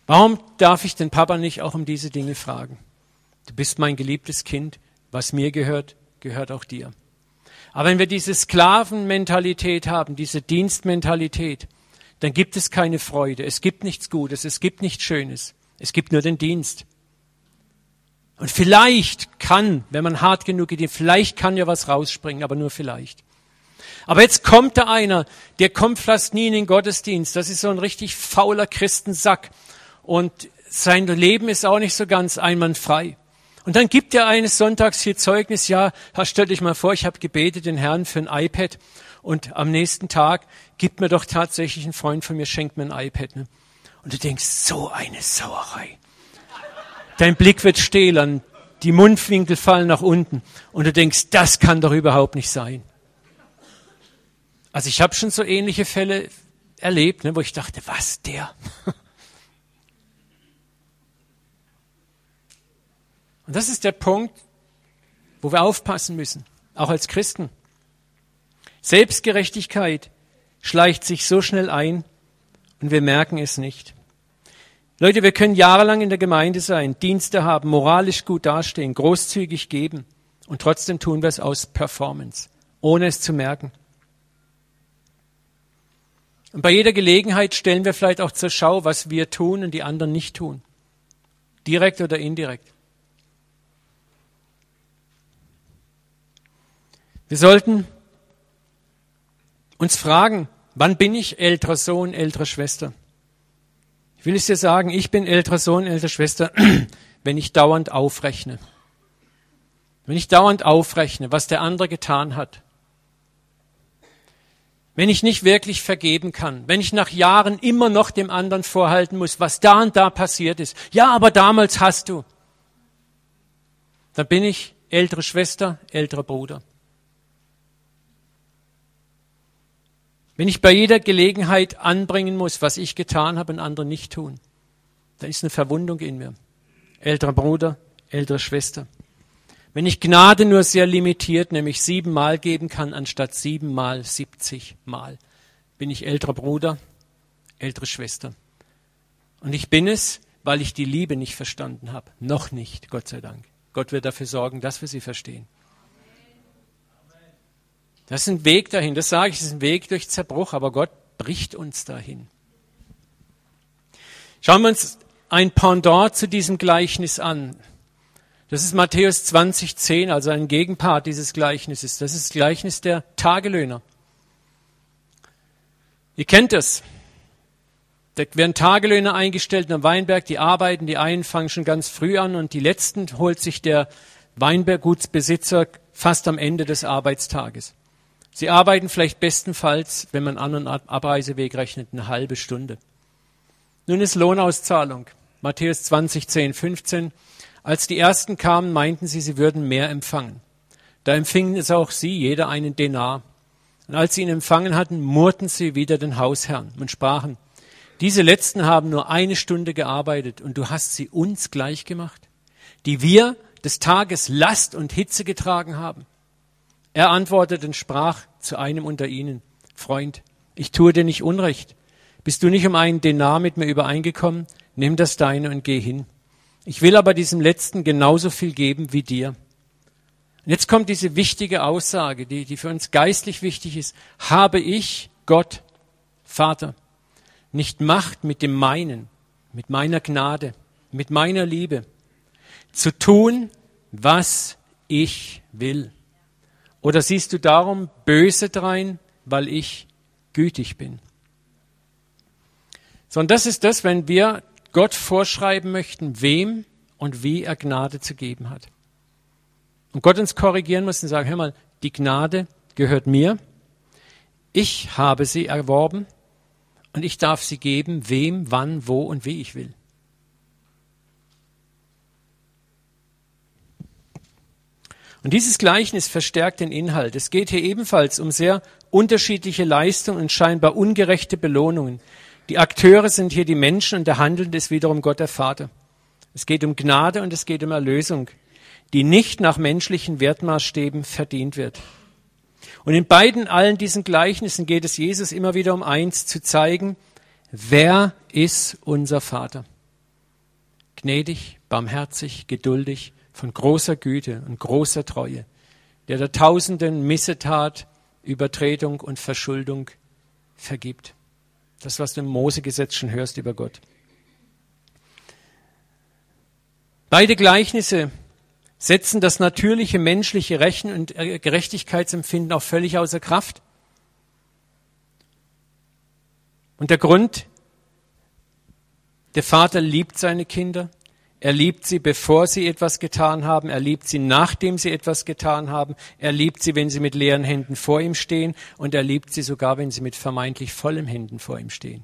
Warum darf ich den Papa nicht auch um diese Dinge fragen? Du bist mein geliebtes Kind. Was mir gehört, gehört auch dir. Aber wenn wir diese Sklavenmentalität haben, diese Dienstmentalität, dann gibt es keine Freude. Es gibt nichts Gutes. Es gibt nichts Schönes. Es gibt nur den Dienst. Und vielleicht kann, wenn man hart genug geht, vielleicht kann ja was rausspringen, aber nur vielleicht. Aber jetzt kommt da einer, der kommt fast nie in den Gottesdienst. Das ist so ein richtig fauler Christensack. Und sein Leben ist auch nicht so ganz einwandfrei. Und dann gibt er eines Sonntags hier Zeugnis, ja, stell dich mal vor, ich habe gebetet den Herrn für ein iPad und am nächsten Tag gibt mir doch tatsächlich ein Freund von mir, schenkt mir ein iPad. Ne? Und du denkst, so eine Sauerei. Dein Blick wird stählern, die Mundwinkel fallen nach unten und du denkst, das kann doch überhaupt nicht sein. Also ich habe schon so ähnliche Fälle erlebt, ne, wo ich dachte, was der? *laughs* Und das ist der Punkt, wo wir aufpassen müssen, auch als Christen. Selbstgerechtigkeit schleicht sich so schnell ein und wir merken es nicht. Leute, wir können jahrelang in der Gemeinde sein, Dienste haben, moralisch gut dastehen, großzügig geben und trotzdem tun wir es aus Performance, ohne es zu merken. Und bei jeder Gelegenheit stellen wir vielleicht auch zur Schau, was wir tun und die anderen nicht tun. Direkt oder indirekt. Wir sollten uns fragen, wann bin ich älterer Sohn, ältere Schwester? Ich will es dir sagen, ich bin älterer Sohn, ältere Schwester, *clears throat* wenn ich dauernd aufrechne. Wenn ich dauernd aufrechne, was der andere getan hat. Wenn ich nicht wirklich vergeben kann, wenn ich nach Jahren immer noch dem anderen vorhalten muss, was da und da passiert ist. Ja, aber damals hast du. Dann bin ich ältere Schwester, älterer Bruder. Wenn ich bei jeder Gelegenheit anbringen muss, was ich getan habe und andere nicht tun, dann ist eine Verwundung in mir. Älterer Bruder, ältere Schwester. Wenn ich Gnade nur sehr limitiert, nämlich siebenmal geben kann, anstatt siebenmal siebzigmal, bin ich älterer Bruder, ältere Schwester. Und ich bin es, weil ich die Liebe nicht verstanden habe. Noch nicht, Gott sei Dank. Gott wird dafür sorgen, dass wir sie verstehen. Das ist ein Weg dahin, das sage ich, das ist ein Weg durch Zerbruch, aber Gott bricht uns dahin. Schauen wir uns ein Pendant zu diesem Gleichnis an. Das ist Matthäus 20,10, also ein Gegenpart dieses Gleichnisses. Das ist das Gleichnis der Tagelöhner. Ihr kennt es. Da werden Tagelöhner eingestellt am Weinberg, die arbeiten, die einen fangen schon ganz früh an und die letzten holt sich der Weinberggutsbesitzer fast am Ende des Arbeitstages. Sie arbeiten vielleicht bestenfalls, wenn man An- und Abreiseweg rechnet, eine halbe Stunde. Nun ist Lohnauszahlung. Matthäus 20, 10, 15. Als die ersten kamen, meinten sie, sie würden mehr empfangen. Da empfingen es auch sie, jeder einen Denar. Und als sie ihn empfangen hatten, murrten sie wieder den Hausherrn und sprachen, diese letzten haben nur eine Stunde gearbeitet und du hast sie uns gleich gemacht, die wir des Tages Last und Hitze getragen haben. Er antwortete und sprach zu einem unter ihnen, Freund, ich tue dir nicht Unrecht. Bist du nicht um einen Denar mit mir übereingekommen? Nimm das deine und geh hin. Ich will aber diesem Letzten genauso viel geben wie dir. Und jetzt kommt diese wichtige Aussage, die, die für uns geistlich wichtig ist. Habe ich, Gott, Vater, nicht Macht mit dem meinen, mit meiner Gnade, mit meiner Liebe, zu tun, was ich will? Oder siehst du darum böse drein, weil ich gütig bin? Sondern das ist das, wenn wir Gott vorschreiben möchten, wem und wie er Gnade zu geben hat. Und Gott uns korrigieren muss und sagen, hör mal, die Gnade gehört mir. Ich habe sie erworben und ich darf sie geben, wem, wann, wo und wie ich will. Und dieses Gleichnis verstärkt den Inhalt. Es geht hier ebenfalls um sehr unterschiedliche Leistungen und scheinbar ungerechte Belohnungen. Die Akteure sind hier die Menschen und der Handelnde ist wiederum Gott der Vater. Es geht um Gnade und es geht um Erlösung, die nicht nach menschlichen Wertmaßstäben verdient wird. Und in beiden allen diesen Gleichnissen geht es Jesus immer wieder um eins zu zeigen, wer ist unser Vater? Gnädig, barmherzig, geduldig, von großer Güte und großer Treue, der der Tausenden Missetat, Übertretung und Verschuldung vergibt. Das, was du im Mosegesetz schon hörst über Gott. Beide Gleichnisse setzen das natürliche menschliche Rechen und äh, Gerechtigkeitsempfinden auch völlig außer Kraft. Und der Grund, der Vater liebt seine Kinder, er liebt sie, bevor sie etwas getan haben. Er liebt sie, nachdem sie etwas getan haben. Er liebt sie, wenn sie mit leeren Händen vor ihm stehen. Und er liebt sie sogar, wenn sie mit vermeintlich vollen Händen vor ihm stehen.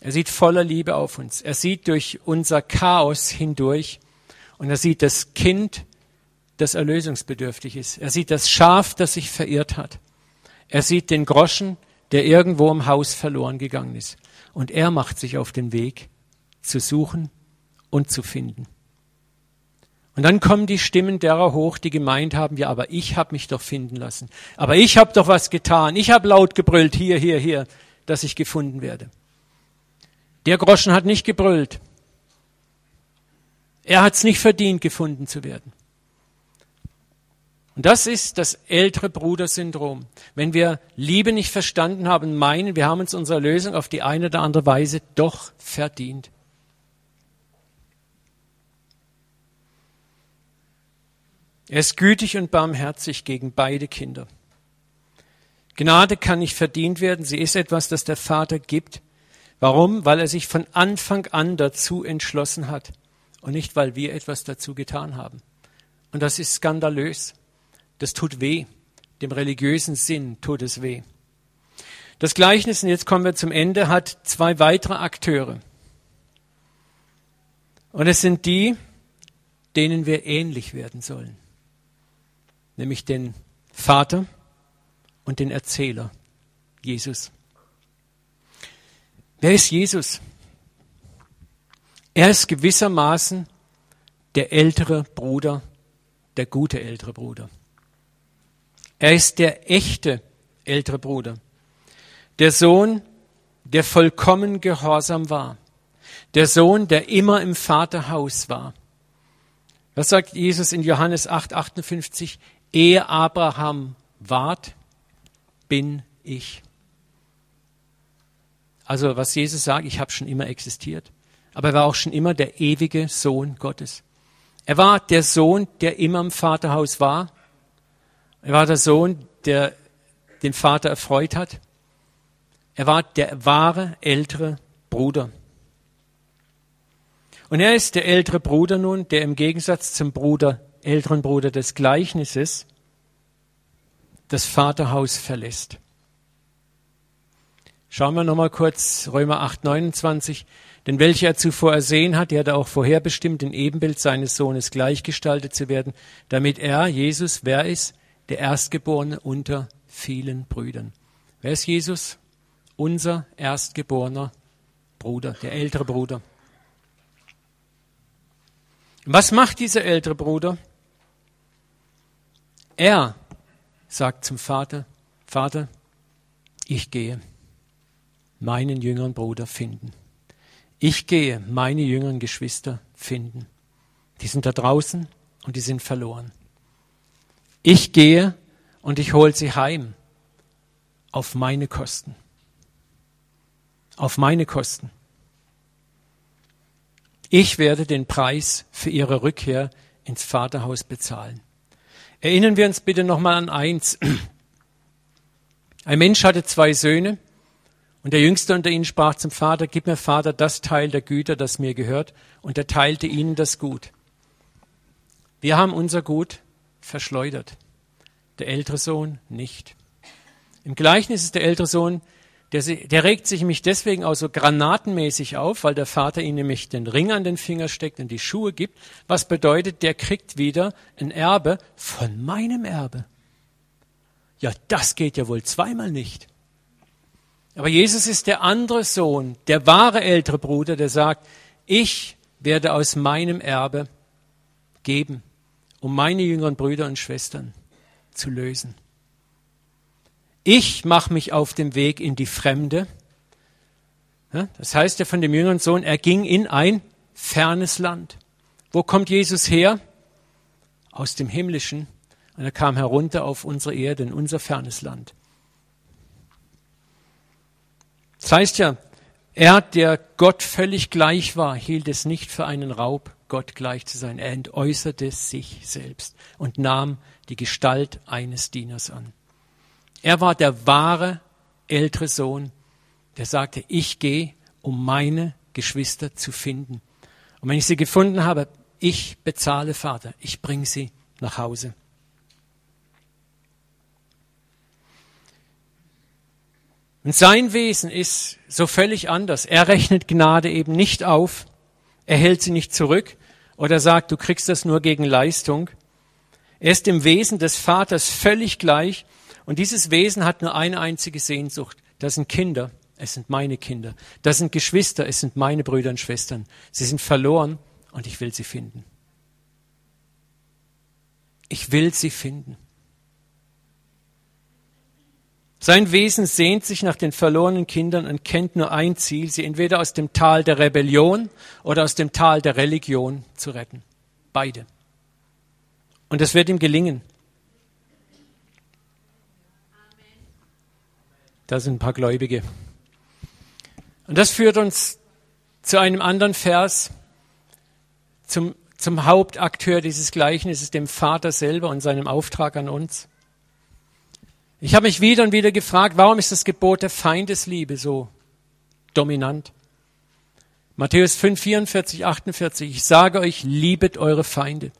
Er sieht voller Liebe auf uns. Er sieht durch unser Chaos hindurch. Und er sieht das Kind, das erlösungsbedürftig ist. Er sieht das Schaf, das sich verirrt hat. Er sieht den Groschen, der irgendwo im Haus verloren gegangen ist. Und er macht sich auf den Weg zu suchen und zu finden. Und dann kommen die Stimmen derer hoch, die gemeint haben, ja, aber ich habe mich doch finden lassen. Aber ich habe doch was getan. Ich habe laut gebrüllt, hier, hier, hier, dass ich gefunden werde. Der Groschen hat nicht gebrüllt. Er hat es nicht verdient, gefunden zu werden. Und das ist das ältere Brudersyndrom. Wenn wir Liebe nicht verstanden haben, meinen, wir haben uns unsere Lösung auf die eine oder andere Weise doch verdient. Er ist gütig und barmherzig gegen beide Kinder. Gnade kann nicht verdient werden, sie ist etwas, das der Vater gibt. Warum? Weil er sich von Anfang an dazu entschlossen hat und nicht, weil wir etwas dazu getan haben. Und das ist skandalös. Das tut weh. Dem religiösen Sinn tut es weh. Das Gleichnis, und jetzt kommen wir zum Ende, hat zwei weitere Akteure. Und es sind die, denen wir ähnlich werden sollen nämlich den Vater und den Erzähler, Jesus. Wer ist Jesus? Er ist gewissermaßen der ältere Bruder, der gute ältere Bruder. Er ist der echte ältere Bruder, der Sohn, der vollkommen gehorsam war, der Sohn, der immer im Vaterhaus war. Was sagt Jesus in Johannes 8, 58? Ehe Abraham ward, bin ich. Also was Jesus sagt, ich habe schon immer existiert. Aber er war auch schon immer der ewige Sohn Gottes. Er war der Sohn, der immer im Vaterhaus war. Er war der Sohn, der den Vater erfreut hat. Er war der wahre ältere Bruder. Und er ist der ältere Bruder nun, der im Gegensatz zum Bruder älteren Bruder des Gleichnisses das Vaterhaus verlässt. Schauen wir nochmal kurz Römer 8, 29. Denn welche er zuvor ersehen hat, die hat er auch vorherbestimmt, in Ebenbild seines Sohnes gleichgestaltet zu werden, damit er, Jesus, wer ist? Der Erstgeborene unter vielen Brüdern. Wer ist Jesus? Unser erstgeborener Bruder, der ältere Bruder. Was macht dieser ältere Bruder? Er sagt zum Vater, Vater, ich gehe meinen jüngeren Bruder finden. Ich gehe meine jüngeren Geschwister finden. Die sind da draußen und die sind verloren. Ich gehe und ich hole sie heim auf meine Kosten. Auf meine Kosten. Ich werde den Preis für ihre Rückkehr ins Vaterhaus bezahlen. Erinnern wir uns bitte nochmal an eins. Ein Mensch hatte zwei Söhne und der Jüngste unter ihnen sprach zum Vater, gib mir Vater das Teil der Güter, das mir gehört, und er teilte ihnen das Gut. Wir haben unser Gut verschleudert, der ältere Sohn nicht. Im Gleichnis ist der ältere Sohn der, der regt sich nämlich deswegen auch so granatenmäßig auf, weil der Vater ihm nämlich den Ring an den Finger steckt und die Schuhe gibt, was bedeutet, der kriegt wieder ein Erbe von meinem Erbe. Ja, das geht ja wohl zweimal nicht. Aber Jesus ist der andere Sohn, der wahre ältere Bruder, der sagt, ich werde aus meinem Erbe geben, um meine jüngeren Brüder und Schwestern zu lösen. Ich mache mich auf dem Weg in die Fremde. Das heißt ja von dem jüngeren Sohn, er ging in ein fernes Land. Wo kommt Jesus her? Aus dem Himmlischen. Und er kam herunter auf unsere Erde, in unser fernes Land. Das heißt ja, er, der Gott völlig gleich war, hielt es nicht für einen Raub, Gott gleich zu sein. Er entäußerte sich selbst und nahm die Gestalt eines Dieners an. Er war der wahre ältere Sohn, der sagte, ich gehe, um meine Geschwister zu finden. Und wenn ich sie gefunden habe, ich bezahle Vater, ich bringe sie nach Hause. Und sein Wesen ist so völlig anders. Er rechnet Gnade eben nicht auf, er hält sie nicht zurück oder sagt, du kriegst das nur gegen Leistung. Er ist im Wesen des Vaters völlig gleich und dieses Wesen hat nur eine einzige Sehnsucht. Das sind Kinder, es sind meine Kinder. Das sind Geschwister, es sind meine Brüder und Schwestern. Sie sind verloren und ich will sie finden. Ich will sie finden. Sein Wesen sehnt sich nach den verlorenen Kindern und kennt nur ein Ziel, sie entweder aus dem Tal der Rebellion oder aus dem Tal der Religion zu retten. Beide. Und es wird ihm gelingen. Da sind ein paar Gläubige. Und das führt uns zu einem anderen Vers, zum, zum Hauptakteur dieses Gleichnisses, dem Vater selber und seinem Auftrag an uns. Ich habe mich wieder und wieder gefragt, warum ist das Gebot der Feindesliebe so dominant? Matthäus 5, 44, 48. Ich sage euch, liebet eure Feinde.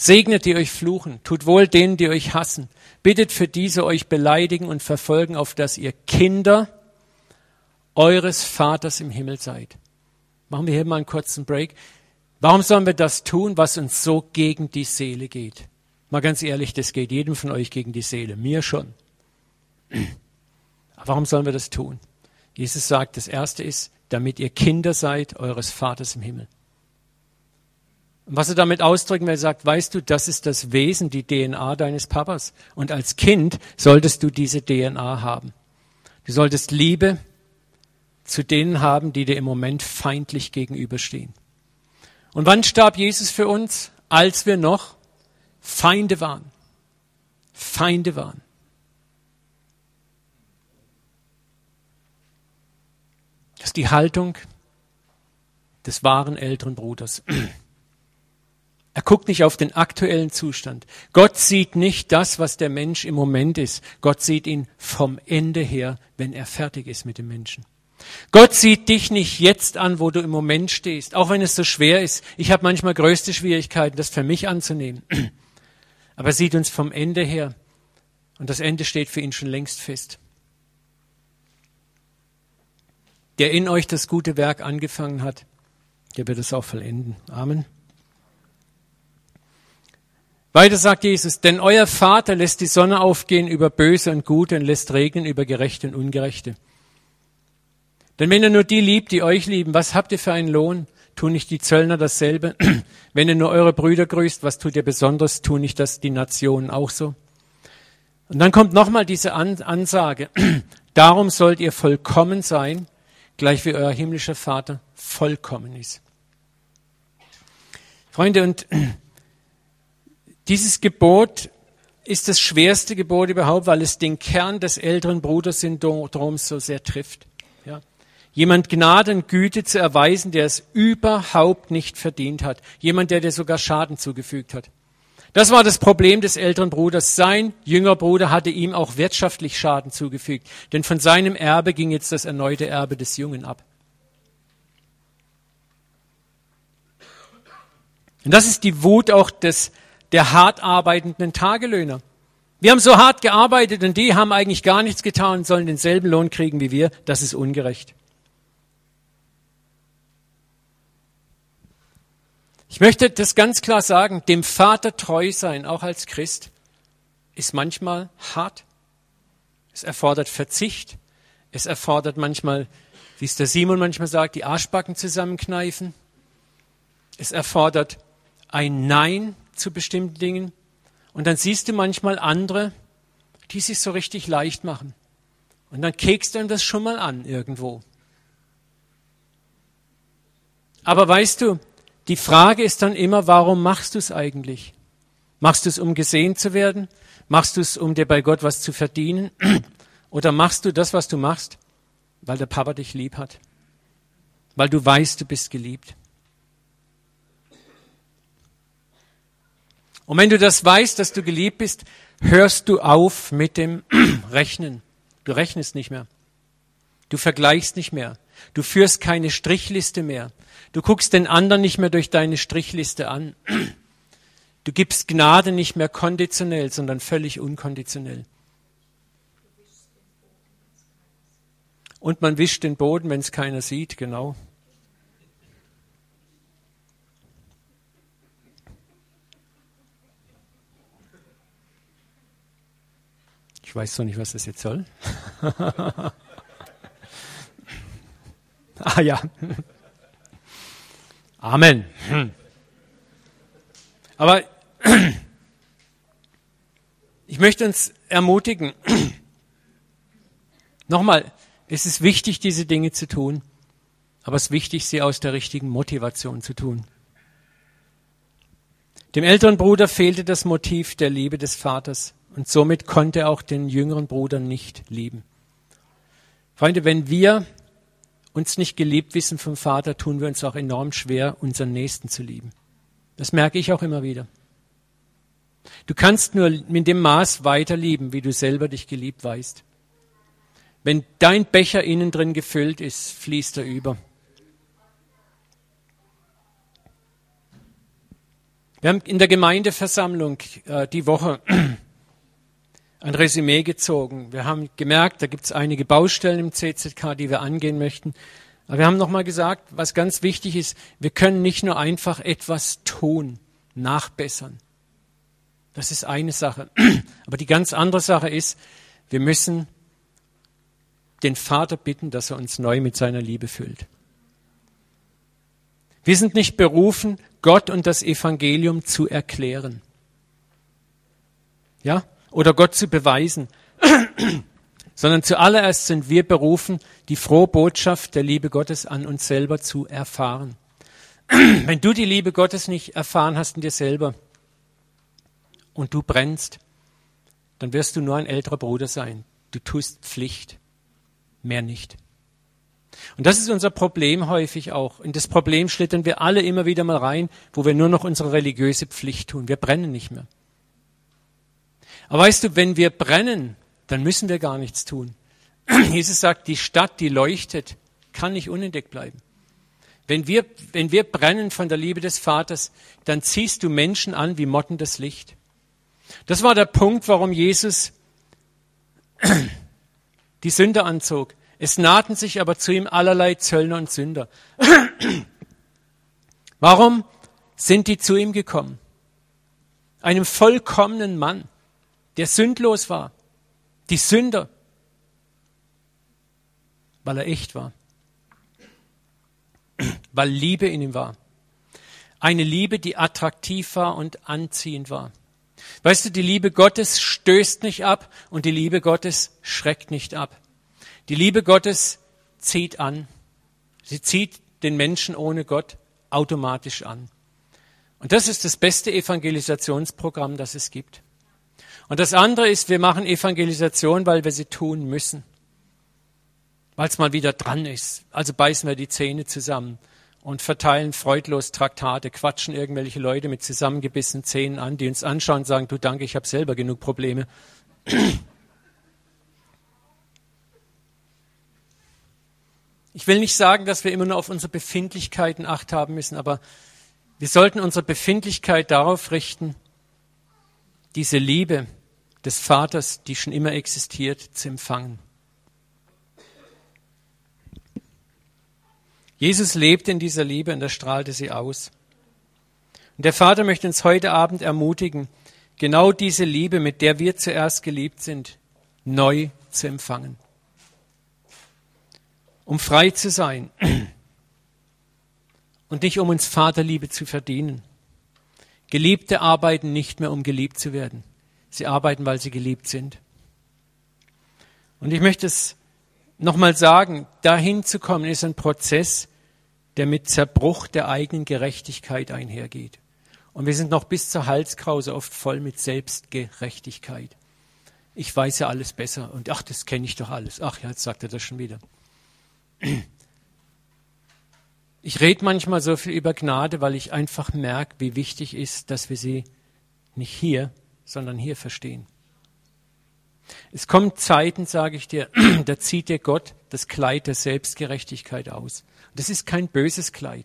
Segnet die euch fluchen, tut wohl denen, die euch hassen. Bittet für diese euch beleidigen und verfolgen, auf dass ihr Kinder eures Vaters im Himmel seid. Machen wir hier mal einen kurzen Break. Warum sollen wir das tun, was uns so gegen die Seele geht? Mal ganz ehrlich, das geht jedem von euch gegen die Seele, mir schon. Warum sollen wir das tun? Jesus sagt, das Erste ist, damit ihr Kinder seid eures Vaters im Himmel. Und was er damit ausdrücken will, er sagt, weißt du, das ist das Wesen, die DNA deines Papas. Und als Kind solltest du diese DNA haben. Du solltest Liebe zu denen haben, die dir im Moment feindlich gegenüberstehen. Und wann starb Jesus für uns? Als wir noch Feinde waren. Feinde waren. Das ist die Haltung des wahren älteren Bruders. *clears throat* Er guckt nicht auf den aktuellen Zustand. Gott sieht nicht das, was der Mensch im Moment ist. Gott sieht ihn vom Ende her, wenn er fertig ist mit dem Menschen. Gott sieht dich nicht jetzt an, wo du im Moment stehst, auch wenn es so schwer ist. Ich habe manchmal größte Schwierigkeiten, das für mich anzunehmen. *clears throat* Aber er sieht uns vom Ende her. Und das Ende steht für ihn schon längst fest. Der in euch das gute Werk angefangen hat, der wird es auch vollenden. Amen. Weiter sagt Jesus, denn euer Vater lässt die Sonne aufgehen über Böse und Gute und lässt regnen über Gerechte und Ungerechte. Denn wenn er nur die liebt, die euch lieben, was habt ihr für einen Lohn? Tun nicht die Zöllner dasselbe? *clears throat* Wenn ihr nur eure Brüder grüßt, was tut ihr besonders? Tun nicht das die Nationen auch so? Und dann kommt nochmal diese Ansage. *clears throat* Darum sollt ihr vollkommen sein, gleich wie euer himmlischer Vater vollkommen ist. Freunde, und dieses Gebot ist das schwerste Gebot überhaupt, weil es den Kern des älteren Brudersyndroms so sehr trifft jemand Gnade und Güte zu erweisen, der es überhaupt nicht verdient hat. Jemand, der dir sogar Schaden zugefügt hat. Das war das Problem des älteren Bruders. Sein jüngerer Bruder hatte ihm auch wirtschaftlich Schaden zugefügt, denn von seinem Erbe ging jetzt das erneute Erbe des Jungen ab. Und das ist die Wut auch des, der hart arbeitenden Tagelöhner. Wir haben so hart gearbeitet und die haben eigentlich gar nichts getan und sollen denselben Lohn kriegen wie wir. Das ist ungerecht. Ich möchte das ganz klar sagen, dem Vater treu sein, auch als Christ, ist manchmal hart. Es erfordert Verzicht. Es erfordert manchmal, wie es der Simon manchmal sagt, die Arschbacken zusammenkneifen. Es erfordert ein Nein zu bestimmten Dingen. Und dann siehst du manchmal andere, die sich so richtig leicht machen. Und dann kekst du ihm das schon mal an irgendwo. Aber weißt du, die Frage ist dann immer, warum machst du es eigentlich? Machst du es, um gesehen zu werden? Machst du es, um dir bei Gott was zu verdienen? *clears throat* Oder machst du das, was du machst, weil der Papa dich lieb hat? Weil du weißt, du bist geliebt? Und wenn du das weißt, dass du geliebt bist, hörst du auf mit dem *clears throat* Rechnen. Du rechnest nicht mehr. Du vergleichst nicht mehr. Du führst keine Strichliste mehr. Du guckst den anderen nicht mehr durch deine Strichliste an. *clears throat* Du gibst Gnade nicht mehr konditionell, sondern völlig unkonditionell. Und man wischt den Boden, wenn es keiner sieht, genau. Ich weiß so nicht, was das jetzt soll. *laughs* ah ja. Amen. Aber ich möchte uns ermutigen. Nochmal, es ist wichtig, diese Dinge zu tun, aber es ist wichtig, sie aus der richtigen Motivation zu tun. Dem älteren Bruder fehlte das Motiv der Liebe des Vaters und somit konnte er auch den jüngeren Bruder nicht lieben. Freunde, wenn wir uns nicht geliebt wissen vom Vater, tun wir uns auch enorm schwer, unseren Nächsten zu lieben. Das merke ich auch immer wieder. Du kannst nur mit dem Maß weiter lieben, wie du selber dich geliebt weißt. Wenn dein Becher innen drin gefüllt ist, fließt er über. Wir haben in der Gemeindeversammlung äh, die Woche ein Resümee gezogen. Wir haben gemerkt, da gibt es einige Baustellen im CZK, die wir angehen möchten. Aber wir haben nochmal gesagt, was ganz wichtig ist, wir können nicht nur einfach etwas tun, nachbessern. Das ist eine Sache. *clears throat* Aber die ganz andere Sache ist, wir müssen den Vater bitten, dass er uns neu mit seiner Liebe füllt. Wir sind nicht berufen, Gott und das Evangelium zu erklären. Ja? Oder Gott zu beweisen, *clears throat* sondern zuallererst sind wir berufen, die frohe Botschaft der Liebe Gottes an uns selber zu erfahren. *clears throat* Wenn du die Liebe Gottes nicht erfahren hast in dir selber und du brennst, dann wirst du nur ein älterer Bruder sein. Du tust Pflicht, mehr nicht. Und das ist unser Problem häufig auch. In das Problem schlittern wir alle immer wieder mal rein, wo wir nur noch unsere religiöse Pflicht tun. Wir brennen nicht mehr. Aber weißt du, wenn wir brennen, dann müssen wir gar nichts tun. *clears throat* Jesus sagt, die Stadt, die leuchtet, kann nicht unentdeckt bleiben. Wenn wir, wenn wir brennen von der Liebe des Vaters, dann ziehst du Menschen an wie mottendes Licht. Das war der Punkt, warum Jesus *clears throat* die Sünder anzog. Es nahten sich aber zu ihm allerlei Zöllner und Sünder. *clears throat* Warum sind die zu ihm gekommen? Einem vollkommenen Mann der sündlos war. Die Sünder, weil er echt war. Weil Liebe in ihm war. Eine Liebe, die attraktiv war und anziehend war. Weißt du, die Liebe Gottes stößt nicht ab und die Liebe Gottes schreckt nicht ab. Die Liebe Gottes zieht an. Sie zieht den Menschen ohne Gott automatisch an. Und das ist das beste Evangelisationsprogramm, das es gibt. Und das andere ist, wir machen Evangelisation, weil wir sie tun müssen. Weil es mal wieder dran ist. Also beißen wir die Zähne zusammen und verteilen freudlos Traktate, quatschen irgendwelche Leute mit zusammengebissenen Zähnen an, die uns anschauen und sagen, du danke, ich habe selber genug Probleme. Ich will nicht sagen, dass wir immer nur auf unsere Befindlichkeiten acht haben müssen, aber wir sollten unsere Befindlichkeit darauf richten, diese Liebe, des Vaters, die schon immer existiert, zu empfangen. Jesus lebte in dieser Liebe und er strahlte sie aus. Und der Vater möchte uns heute Abend ermutigen, genau diese Liebe, mit der wir zuerst geliebt sind, neu zu empfangen. Um frei zu sein *clears throat* und nicht um uns Vaterliebe zu verdienen. Geliebte arbeiten nicht mehr, um geliebt zu werden. Sie arbeiten, weil sie geliebt sind. Und ich möchte es nochmal sagen, dahin zu kommen, ist ein Prozess, der mit Zerbruch der eigenen Gerechtigkeit einhergeht. Und wir sind noch bis zur Halskrause oft voll mit Selbstgerechtigkeit. Ich weiß ja alles besser und ach, das kenne ich doch alles. Ach ja, jetzt sagt er das schon wieder. Ich rede manchmal so viel über Gnade, weil ich einfach merke, wie wichtig ist, dass wir sie nicht hier, sondern hier verstehen. Es kommen Zeiten, sage ich dir, *clears throat* da zieht dir Gott das Kleid der Selbstgerechtigkeit aus. Das ist kein böses Kleid,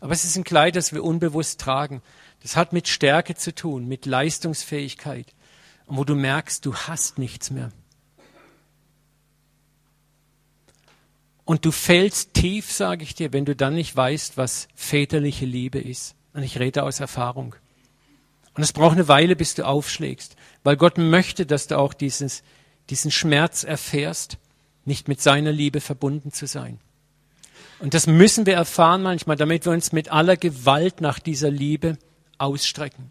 aber es ist ein Kleid, das wir unbewusst tragen. Das hat mit Stärke zu tun, mit Leistungsfähigkeit, und wo du merkst, du hast nichts mehr. Und du fällst tief, sage ich dir, wenn du dann nicht weißt, was väterliche Liebe ist. Und ich rede aus Erfahrung. Und es braucht eine Weile, bis du aufschlägst, weil Gott möchte, dass du auch dieses, diesen Schmerz erfährst, nicht mit seiner Liebe verbunden zu sein. Und das müssen wir erfahren manchmal, damit wir uns mit aller Gewalt nach dieser Liebe ausstrecken.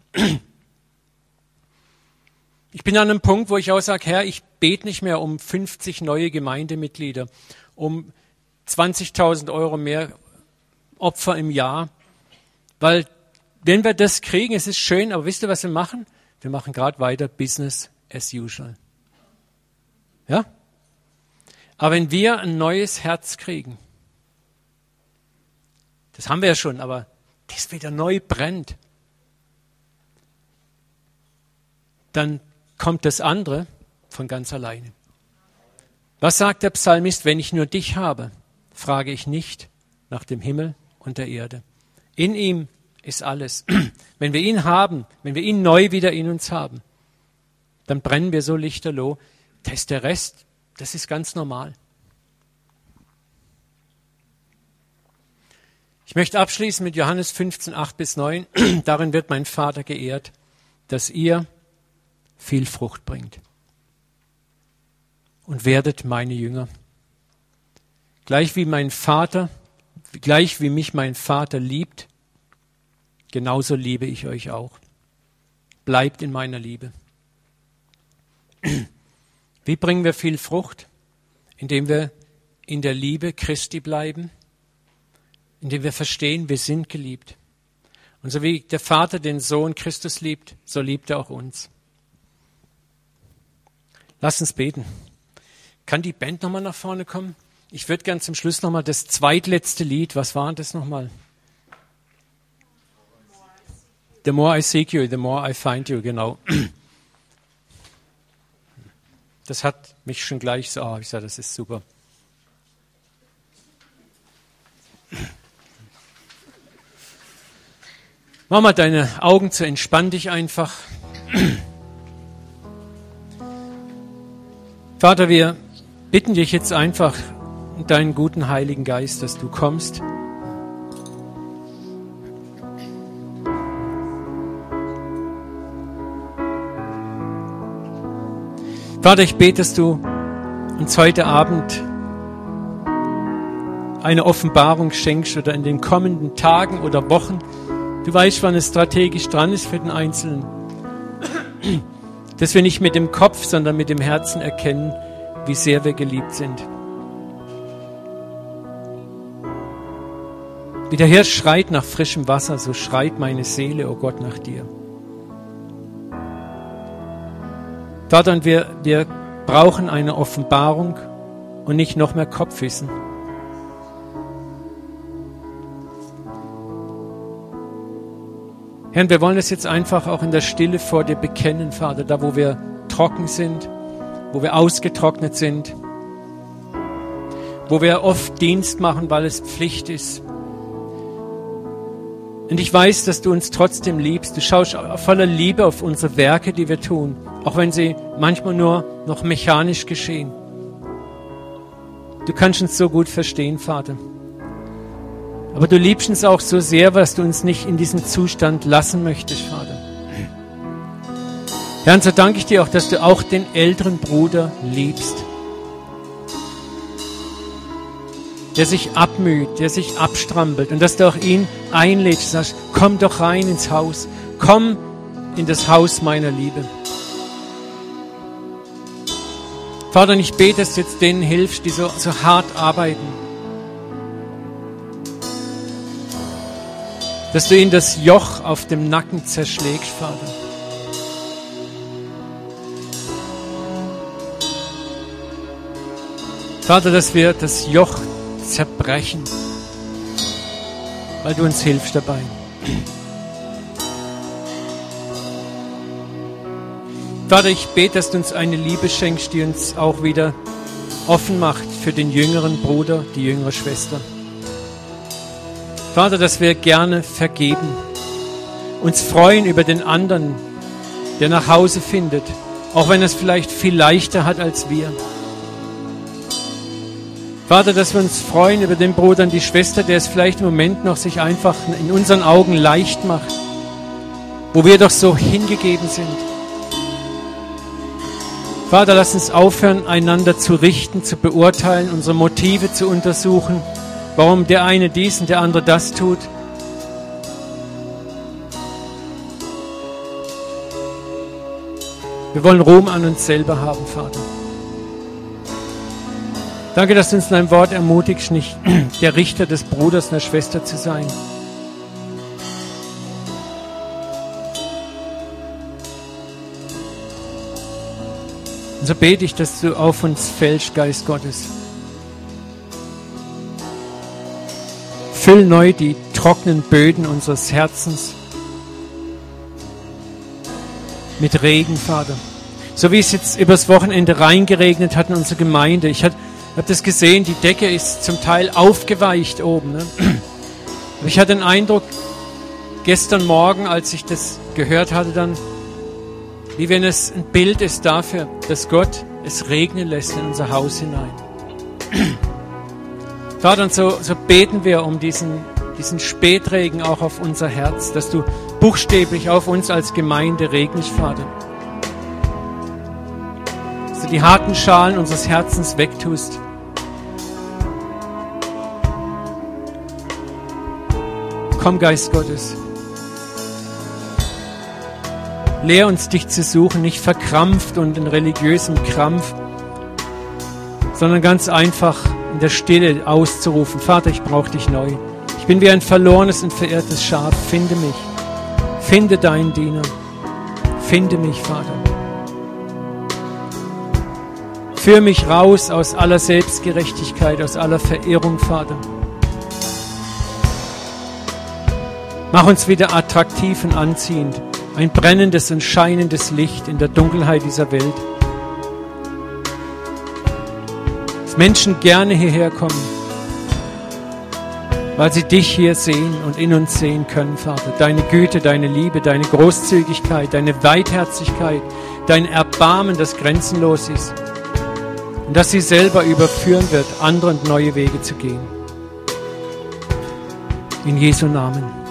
Ich bin an einem Punkt, wo ich auch sage, Herr, ich bete nicht mehr um 50 neue Gemeindemitglieder, um 20.000 Euro mehr Opfer im Jahr, weil wenn wir das kriegen, es ist schön, aber wisst ihr, was wir machen? Wir machen gerade weiter Business as usual. Ja? Aber wenn wir ein neues Herz kriegen, das haben wir ja schon, aber das wieder neu brennt, dann kommt das andere von ganz alleine. Was sagt der Psalmist, wenn ich nur dich habe, frage ich nicht nach dem Himmel und der Erde. In ihm ist alles. *clears throat* Wenn wir ihn haben, wenn wir ihn neu wieder in uns haben, dann brennen wir so lichterloh. Das ist der Rest, das ist ganz normal. Ich möchte abschließen mit Johannes 15, 8 bis 9. *clears throat* Darin wird mein Vater geehrt, dass ihr viel Frucht bringt. Und werdet meine Jünger. Gleich wie mein Vater, gleich wie mich mein Vater liebt, genauso liebe ich euch auch. Bleibt in meiner Liebe. Wie bringen wir viel Frucht? Indem wir in der Liebe Christi bleiben, indem wir verstehen, wir sind geliebt. Und so wie der Vater den Sohn Christus liebt, so liebt er auch uns. Lass uns beten. Kann die Band nochmal nach vorne kommen? Ich würde gern zum Schluss nochmal das zweitletzte Lied, was war das nochmal? The more I seek you, the more I find you, genau. Das hat mich schon gleich so, oh, ich sage, das ist super. Mach mal deine Augen zu, entspann dich einfach. Vater, wir bitten dich jetzt einfach, deinen guten Heiligen Geist, dass du kommst. Vater, ich bete, dass du uns heute Abend eine Offenbarung schenkst oder in den kommenden Tagen oder Wochen. Du weißt, wann es strategisch dran ist für den Einzelnen. Dass wir nicht mit dem Kopf, sondern mit dem Herzen erkennen, wie sehr wir geliebt sind. Wie der Hirsch schreit nach frischem Wasser, so schreit meine Seele, o oh Gott, nach dir. Vater, und wir, wir brauchen eine Offenbarung und nicht noch mehr Kopfwissen. Herr, wir wollen es jetzt einfach auch in der Stille vor dir bekennen, Vater, da wo wir trocken sind, wo wir ausgetrocknet sind, wo wir oft Dienst machen, weil es Pflicht ist. Und ich weiß, dass du uns trotzdem liebst. Du schaust voller Liebe auf unsere Werke, die wir tun, auch wenn sie manchmal nur noch mechanisch geschehen. Du kannst uns so gut verstehen, Vater. Aber du liebst uns auch so sehr, dass du uns nicht in diesem Zustand lassen möchtest, Vater. Herr, und so danke ich dir auch, dass du auch den älteren Bruder liebst. der sich abmüht, der sich abstrampelt und dass du auch ihn einlädst, sagst, komm doch rein ins Haus, komm in das Haus meiner Liebe. Vater, ich bete, dass du jetzt denen hilfst, die so, so hart arbeiten. Dass du ihnen das Joch auf dem Nacken zerschlägst, Vater. Vater, dass wir das Joch zerbrechen, weil du uns hilfst dabei. Vater, ich bete, dass du uns eine Liebe schenkst, die uns auch wieder offen macht für den jüngeren Bruder, die jüngere Schwester. Vater, dass wir gerne vergeben, uns freuen über den anderen, der nach Hause findet, auch wenn er es vielleicht viel leichter hat als wir. Vater, dass wir uns freuen über den Bruder und die Schwester, der es vielleicht im Moment noch sich einfach in unseren Augen leicht macht, wo wir doch so hingegeben sind. Vater, lass uns aufhören, einander zu richten, zu beurteilen, unsere Motive zu untersuchen, warum der eine dies und der andere das tut. Wir wollen Ruhm an uns selber haben, Vater. Danke, dass du uns in deinem Wort ermutigst, nicht der Richter des Bruders und der Schwester zu sein. Und so bete ich, dass du auf uns fällst, Geist Gottes. Füll neu die trockenen Böden unseres Herzens mit Regen, Vater. So wie es jetzt übers Wochenende reingeregnet hat in unsere Gemeinde. Ich habe das gesehen, die Decke ist zum Teil aufgeweicht oben. Ne? Ich hatte den Eindruck, gestern Morgen, als ich das gehört hatte, dann, wie wenn es ein Bild ist dafür, dass Gott es regnen lässt in unser Haus hinein. *clears throat* Vater, und so, so beten wir um diesen, diesen Spätregen auch auf unser Herz, dass du buchstäblich auf uns als Gemeinde regnest, Vater die harten Schalen unseres Herzens wegtust. Komm, Geist Gottes. Lehr uns, dich zu suchen, nicht verkrampft und in religiösem Krampf, sondern ganz einfach in der Stille auszurufen, Vater, ich brauche dich neu. Ich bin wie ein verlorenes und verirrtes Schaf. Finde mich. Finde deinen Diener. Finde mich, Vater. Führ mich raus aus aller Selbstgerechtigkeit, aus aller Verirrung, Vater. Mach uns wieder attraktiv und anziehend, ein brennendes und scheinendes Licht in der Dunkelheit dieser Welt. Dass Menschen gerne hierher kommen, weil sie dich hier sehen und in uns sehen können, Vater. Deine Güte, deine Liebe, deine Großzügigkeit, deine Weitherzigkeit, dein Erbarmen, das grenzenlos ist und dass sie selber überführen wird, andere und neue Wege zu gehen. In Jesu Namen.